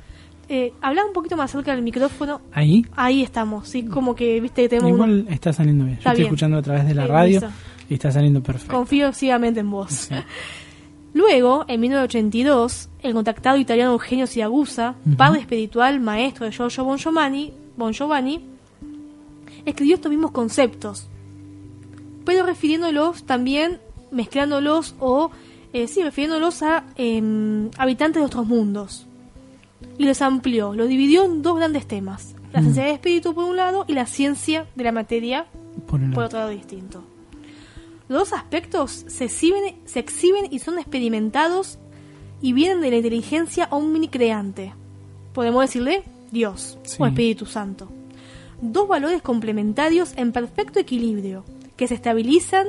Eh, habla un poquito más cerca del micrófono. Ahí. Ahí estamos, sí, como que viste que tenemos Igual está saliendo bien. Yo Está estoy bien. escuchando a través de la Eh, radio y está saliendo perfecto. confío ciegamente en vos. Sí. Luego, en 1982, el contactado italiano Eugenio Siragusa, padre espiritual, maestro de Giorgio Bon Giovanni, Bon Giovanni, escribió estos mismos conceptos, pero refiriéndolos también, mezclándolos o, eh, sí, refiriéndolos a em, habitantes de otros mundos. Y los amplió, los dividió en dos grandes temas, La Mm. ciencia del espíritu por un lado y la ciencia de la materia Por otro lado distinto. Los dos aspectos se exhiben, se exhiben y son experimentados y vienen de la inteligencia omnicreante. Podemos decirle Dios Sí. o Espíritu Santo. Dos valores complementarios en perfecto equilibrio que se estabilizan,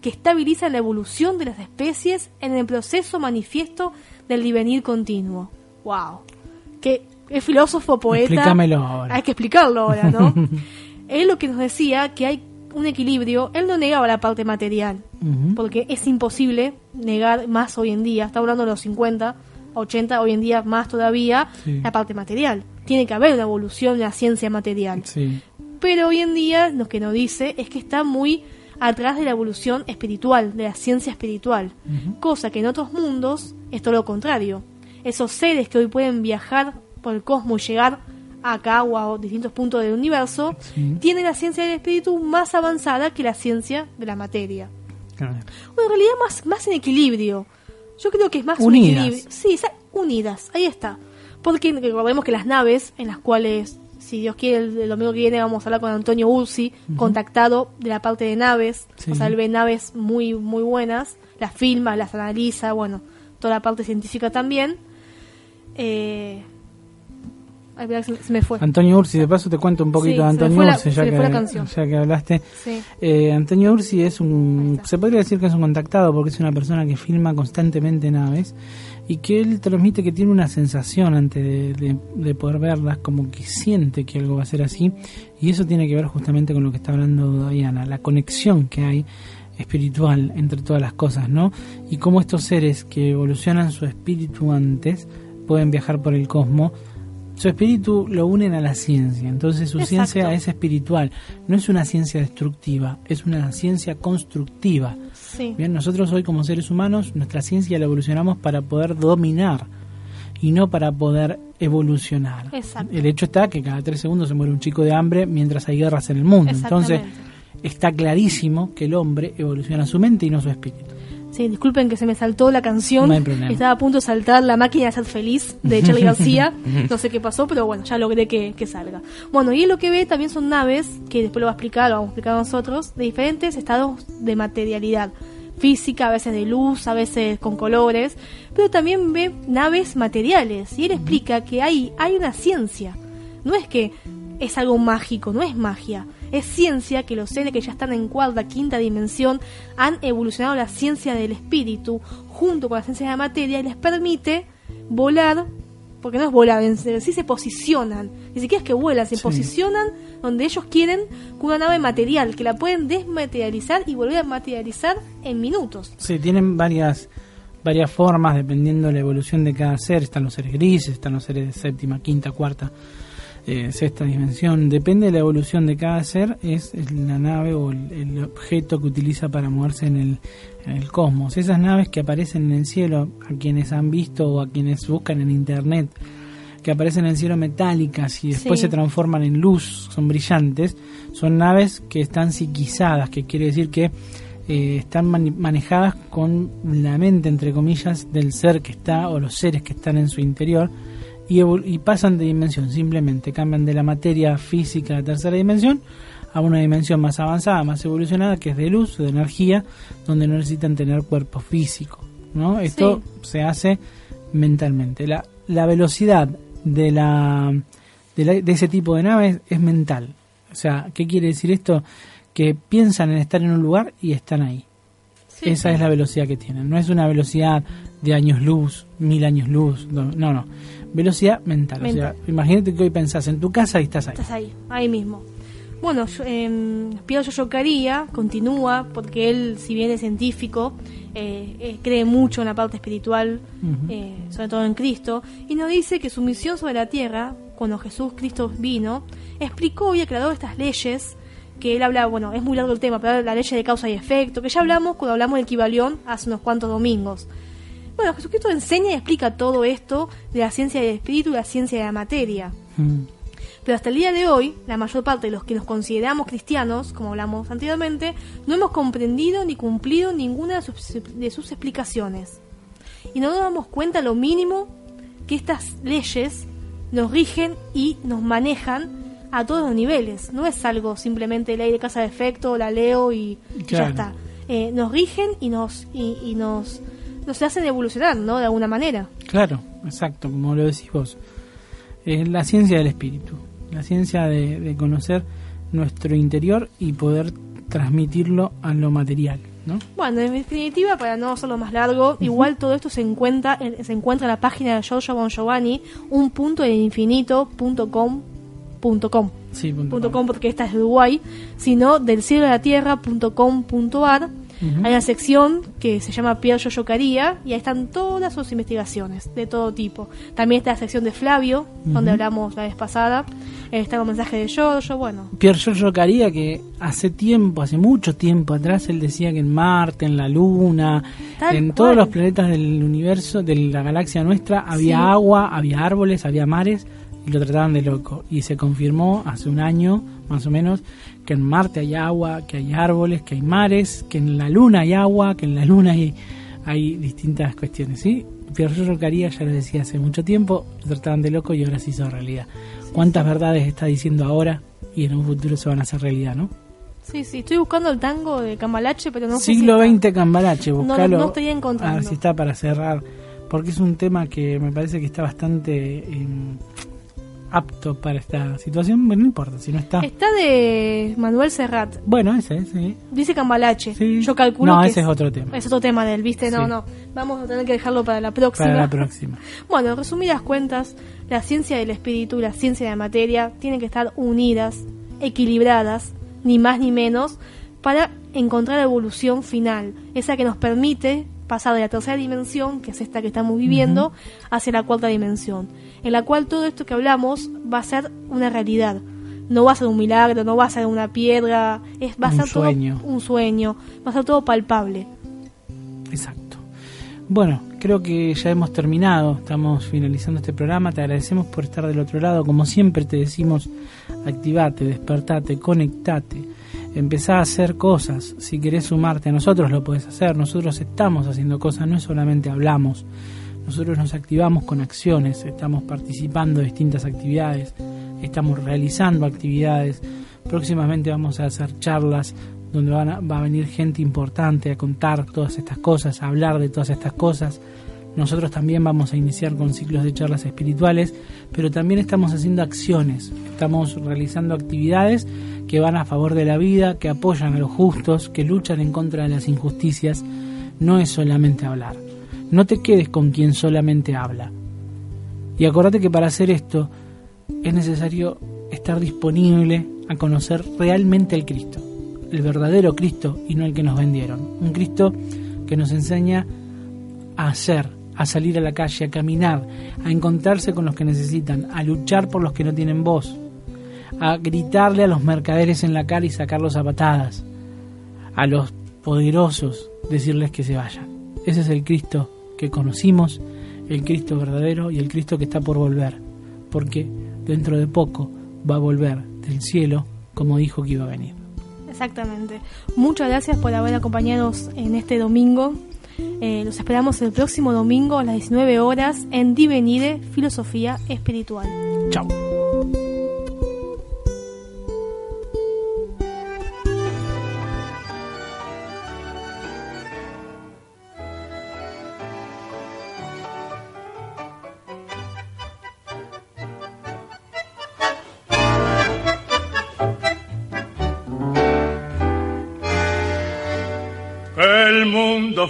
que estabilizan la evolución de las especies en el proceso manifiesto del divenir continuo. Wow. Que es filósofo, poeta. Explícamelo ahora. Hay que explicarlo ahora, ¿no? él lo que nos decía que hay un equilibrio, él no negaba la parte material, porque es imposible negar más hoy en día, está hablando de los 50, 80, hoy en día más todavía, Sí. la parte material. Tiene que haber una evolución de la ciencia material. Sí. Pero hoy en día lo que nos dice es que está muy atrás de la evolución espiritual, de la ciencia espiritual. Cosa que en otros mundos es todo lo contrario. Esos seres que hoy pueden viajar por el cosmos y llegar acá o a distintos puntos del universo, Sí. tienen la ciencia del espíritu más avanzada que la ciencia de la materia. Claro. Bueno, en realidad más, más en equilibrio. Yo creo que es más un Unidas. equilibrio. Sí, unidas, ahí está. Porque recordemos que las naves en las cuales, si Dios quiere, el, el domingo que viene vamos a hablar con Antonio Ursi, contactado de la parte de naves. Sí. O sea, él ve naves muy, muy buenas, las filma, las analiza, bueno, toda la parte científica también. Eh... Ay, se, me fue. Antonio Ursi, de paso te cuento un poquito Sí, de Antonio Ursi, ya que, ya hablaste. Sí. Eh, Antonio Ursi es un, se podría decir que es un contactado porque es una persona que filma constantemente naves y que él transmite que tiene una sensación antes de, de- de poder verlas, como que siente que algo va a ser así y eso tiene que ver justamente con lo que está hablando Diana, la conexión que hay espiritual entre todas las cosas, ¿no? Y cómo estos seres que evolucionan su espíritu antes pueden viajar por el cosmos su espíritu lo unen a la ciencia, entonces su Exacto. ciencia es espiritual, no es una ciencia destructiva, es una ciencia constructiva. Sí. Bien, nosotros hoy como seres humanos, nuestra ciencia la evolucionamos para poder dominar y no para poder evolucionar. Exacto. El hecho está que cada tres segundos se muere un chico de hambre mientras hay guerras en el mundo. Entonces está clarísimo que el hombre evoluciona su mente y no su espíritu. Sí, disculpen que se me saltó la canción. No hay problema. Estaba a punto de saltar La máquina de ser feliz de Charlie García. No sé qué pasó, pero bueno, ya logré que, que salga. Bueno, y él lo que ve también son naves, que después lo va a explicar, lo vamos a explicar nosotros, de diferentes estados de materialidad. Física, a veces de luz, a veces con colores, pero también ve naves materiales. Y él explica que hay, hay una ciencia. No es que es algo mágico, no es magia. Es ciencia que los seres que ya están en cuarta, quinta dimensión han evolucionado la ciencia del espíritu junto con la ciencia de la materia y les permite volar, porque no es volar, en sí se posicionan. Ni siquiera es que vuelan, se Sí. posicionan donde ellos quieren con una nave material, que la pueden desmaterializar y volver a materializar en minutos. Sí, tienen varias varias formas dependiendo de la evolución de cada ser. Están los seres grises, están los seres de séptima, quinta, cuarta, eh, sexta dimensión. Depende de la evolución de cada ser, es, es la nave o el, el objeto que utiliza para moverse en el, en el cosmos. Esas naves que aparecen en el cielo, a quienes han visto o a quienes buscan en internet, que aparecen en el cielo metálicas y después Sí. se transforman en luz, son brillantes, son naves que están psiquizadas, que quiere decir que eh, están manejadas con la mente, entre comillas, del ser que está o los seres que están en su interior y, y pasan de dimensión, simplemente cambian de la materia física de tercera dimensión a una dimensión más avanzada, más evolucionada, que es de luz, de energía, donde no necesitan tener cuerpo físico. ¿no? Esto se hace mentalmente. La, la velocidad de, la, de, la- de ese tipo de naves es mental. O sea, ¿qué quiere decir esto? Que piensan en estar en un lugar y están ahí. Sí. Esa es la velocidad que tienen. No es una velocidad de años luz, mil años luz. No, no. Velocidad mental. Mental. O sea, imagínate que hoy pensás en tu casa y estás ahí. Estás ahí, ahí mismo. Bueno, yo, eh, Piero Yoyocaría continúa porque él, si bien es científico, eh, eh, cree mucho en la parte espiritual, eh, sobre todo en Cristo, y nos dice que su misión sobre la tierra, cuando Jesús Cristo vino, explicó y aclaró estas leyes que él habla, bueno, es muy largo el tema, pero la ley de causa y efecto, que ya hablamos cuando hablamos del Kibalión hace unos cuantos domingos. Bueno, Jesucristo enseña y explica todo esto de la ciencia del espíritu y la ciencia de la materia. Mm. Pero hasta el día de hoy, la mayor parte de los que nos consideramos cristianos, como hablamos anteriormente, no hemos comprendido ni cumplido ninguna de sus, de sus explicaciones. Y no nos damos cuenta lo mínimo que estas leyes nos rigen y nos manejan a todos los niveles. No es algo simplemente ley de casa de efecto, la leo y Claro. ya está. Eh, nos rigen y nos y, y nos nos hacen evolucionar, ¿no? De alguna manera. Claro, exacto, como lo decís vos. Es la ciencia del espíritu, la ciencia de, de conocer nuestro interior y poder transmitirlo a lo material, ¿no? Bueno, en definitiva, para no hacerlo más largo, igual todo esto se encuentra en, se encuentra en la página de Giorgio Bon Giovanni, un punto en el infinito punto com punto com. Sí, punto punto com porque esta es de Uruguay, sino del cielo a la tierra punto com punto ar. Hay una sección que se llama Pierre Giorgio Caría y ahí están todas sus investigaciones de todo tipo. También está la sección de Flavio, donde hablamos la vez pasada. Eh, Está el mensaje de Giorgio, bueno. Pierre Giorgio Caría, que hace tiempo, hace mucho tiempo atrás, él decía que en Marte, en la Luna, Tal en cual. todos los planetas del universo, de la galaxia nuestra, había Sí. agua, había árboles, había mares, y lo trataban de loco. Y se confirmó hace un año, más o menos, que en Marte hay agua, que hay árboles, que hay mares, que en la Luna hay agua, que en la Luna hay, hay distintas cuestiones, ¿sí? Pierre Giorgio Caría ya lo decía hace mucho tiempo, lo trataban de loco y ahora se hizo realidad. ¿Cuántas verdades está diciendo ahora y en un futuro se van a hacer realidad, no? Sí, sí, estoy buscando el tango de Cambalache, pero no sé si Siglo. XX Cambalache, No, buscalo. no estoy encontrando. A ver si está para cerrar, porque es un tema que me parece que está bastante eh, apto para esta situación. Bueno, no importa, si no está. Está de Manuel Serrat. Bueno, ese, ese. Dice Cambalache. Sí. Yo calculo No, que ese es otro tema. Es otro tema de él, ¿viste? No, Sí. no. Vamos a tener que dejarlo para la próxima. Para la próxima. Bueno, en resumidas cuentas, la ciencia del espíritu y la ciencia de la materia tienen que estar unidas, equilibradas, ni más ni menos, para encontrar la evolución final, esa que nos permite pasar de la tercera dimensión, que es esta que estamos viviendo, hacia la cuarta dimensión, en la cual todo esto que hablamos va a ser una realidad. No va a ser un milagro, no va a ser una piedra, es, va a Un ser sueño. todo un sueño, va a ser todo palpable. Exacto. Bueno, creo que ya hemos terminado, estamos finalizando este programa, te agradecemos por estar del otro lado, como siempre te decimos, activate, despertate, conectate, empezá a hacer cosas, si querés sumarte a nosotros lo puedes hacer, nosotros estamos haciendo cosas, no es solamente hablamos, nosotros nos activamos con acciones, estamos participando de distintas actividades, estamos realizando actividades, próximamente vamos a hacer charlas donde van a- va a venir gente importante a contar todas estas cosas, a hablar de todas estas cosas. Nosotros también vamos a iniciar con ciclos de charlas espirituales, pero también estamos haciendo acciones, estamos realizando actividades que van a favor de la vida, que apoyan a los justos, que luchan en contra de las injusticias. No es solamente hablar. No te quedes con quien solamente habla. Y acordate que para hacer esto es necesario estar disponible a conocer realmente al Cristo, el verdadero Cristo y no el que nos vendieron. Un Cristo que nos enseña a hacer, a salir a la calle, a caminar, a encontrarse con los que necesitan, a luchar por los que no tienen voz, a gritarle a los mercaderes en la cara y sacarlos a patadas, a los poderosos decirles que se vayan. Ese es el Cristo que conocimos, el Cristo verdadero y el Cristo que está por volver, porque dentro de poco va a volver del cielo como dijo que iba a venir. Exactamente. Muchas gracias por haber acompañado en este domingo. Eh, los esperamos el próximo domingo a las 19 horas en Divenire Filosofía Espiritual. Chao.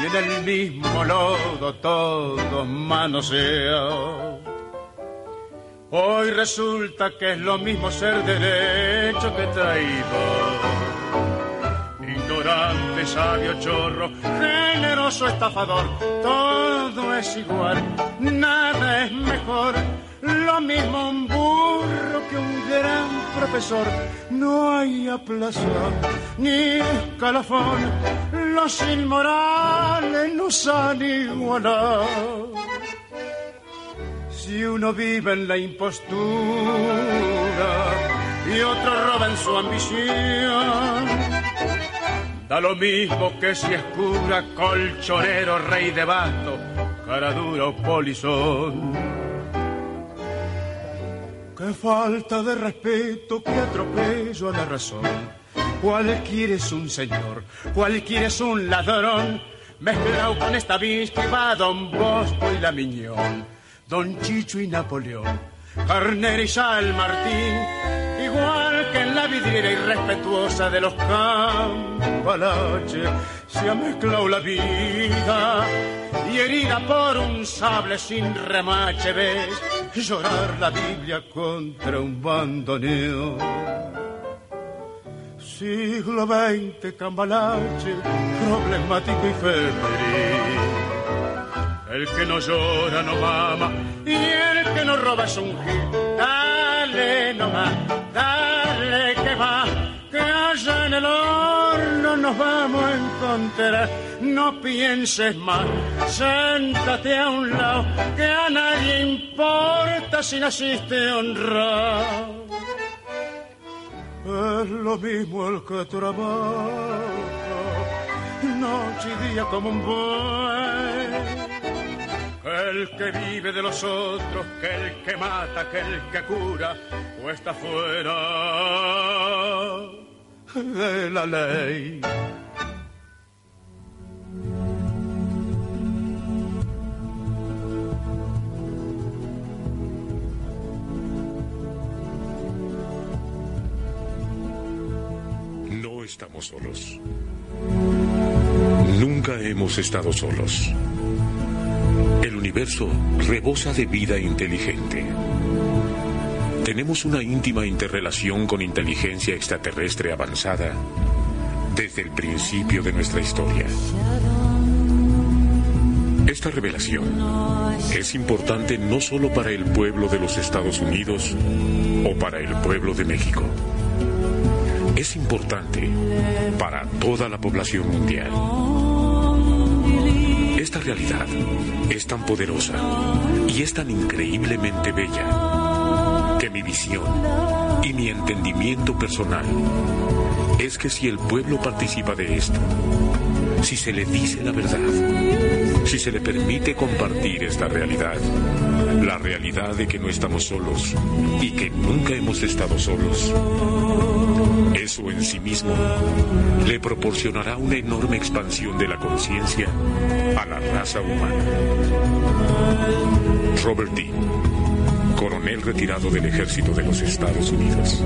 y en el mismo lodo todos manoseados. Hoy resulta que es lo mismo ser derecho que traidor. Ignorante, sabio, chorro, generoso, estafador, todo es igual, nada es mejor. Lo mismo un burro que un gran profesor. No hay plaza ni calafón, los inmorales nos han igualado. Si uno vive en la impostura y otro roba en su ambición, da lo mismo que si es cura, colchonero, rey de basto, cara dura o polizón. Qué falta de respeto, qué atropello a la razón. Cualquiera es un señor, cualquiera es un ladrón, mezclado con esta que va Don Bosco y la Miñón, Don Chicho y Napoleón, Carnera y Sal Martín, igual vidriera irrespetuosa de los campalaches, se ha mezclado la vida y herida por un sable sin remache ves llorar la Biblia contra un bandoneo. Siglo XX, cambalache, problemático y febril. El que no llora no mama y el que no roba es un gil. Dale nomás, dale que va, allá en el horno nos vamos a encontrar. No pienses más, siéntate a un lado, que a nadie importa si naciste honrado. Es lo mismo el que trabaja, noche y día como un buey. El que vive de los otros, que el que mata, que el que cura, o está fuera de la ley. No estamos solos. Nunca hemos estado solos. Universo rebosa de vida inteligente. Tenemos una íntima interrelación con inteligencia extraterrestre avanzada desde el principio de nuestra historia. Esta revelación es importante no solo para el pueblo de los Estados Unidos o para el pueblo de México. Es importante para toda la población mundial. Es tan poderosa y es tan increíblemente bella que mi visión y mi entendimiento personal es que si el pueblo participa de esto, si se le dice la verdad, si se le permite compartir esta realidad, la realidad de que no estamos solos y que nunca hemos estado solos, eso en sí mismo le proporcionará una enorme expansión de la conciencia a la raza humana. Robert Dean, coronel retirado del ejército de los Estados Unidos.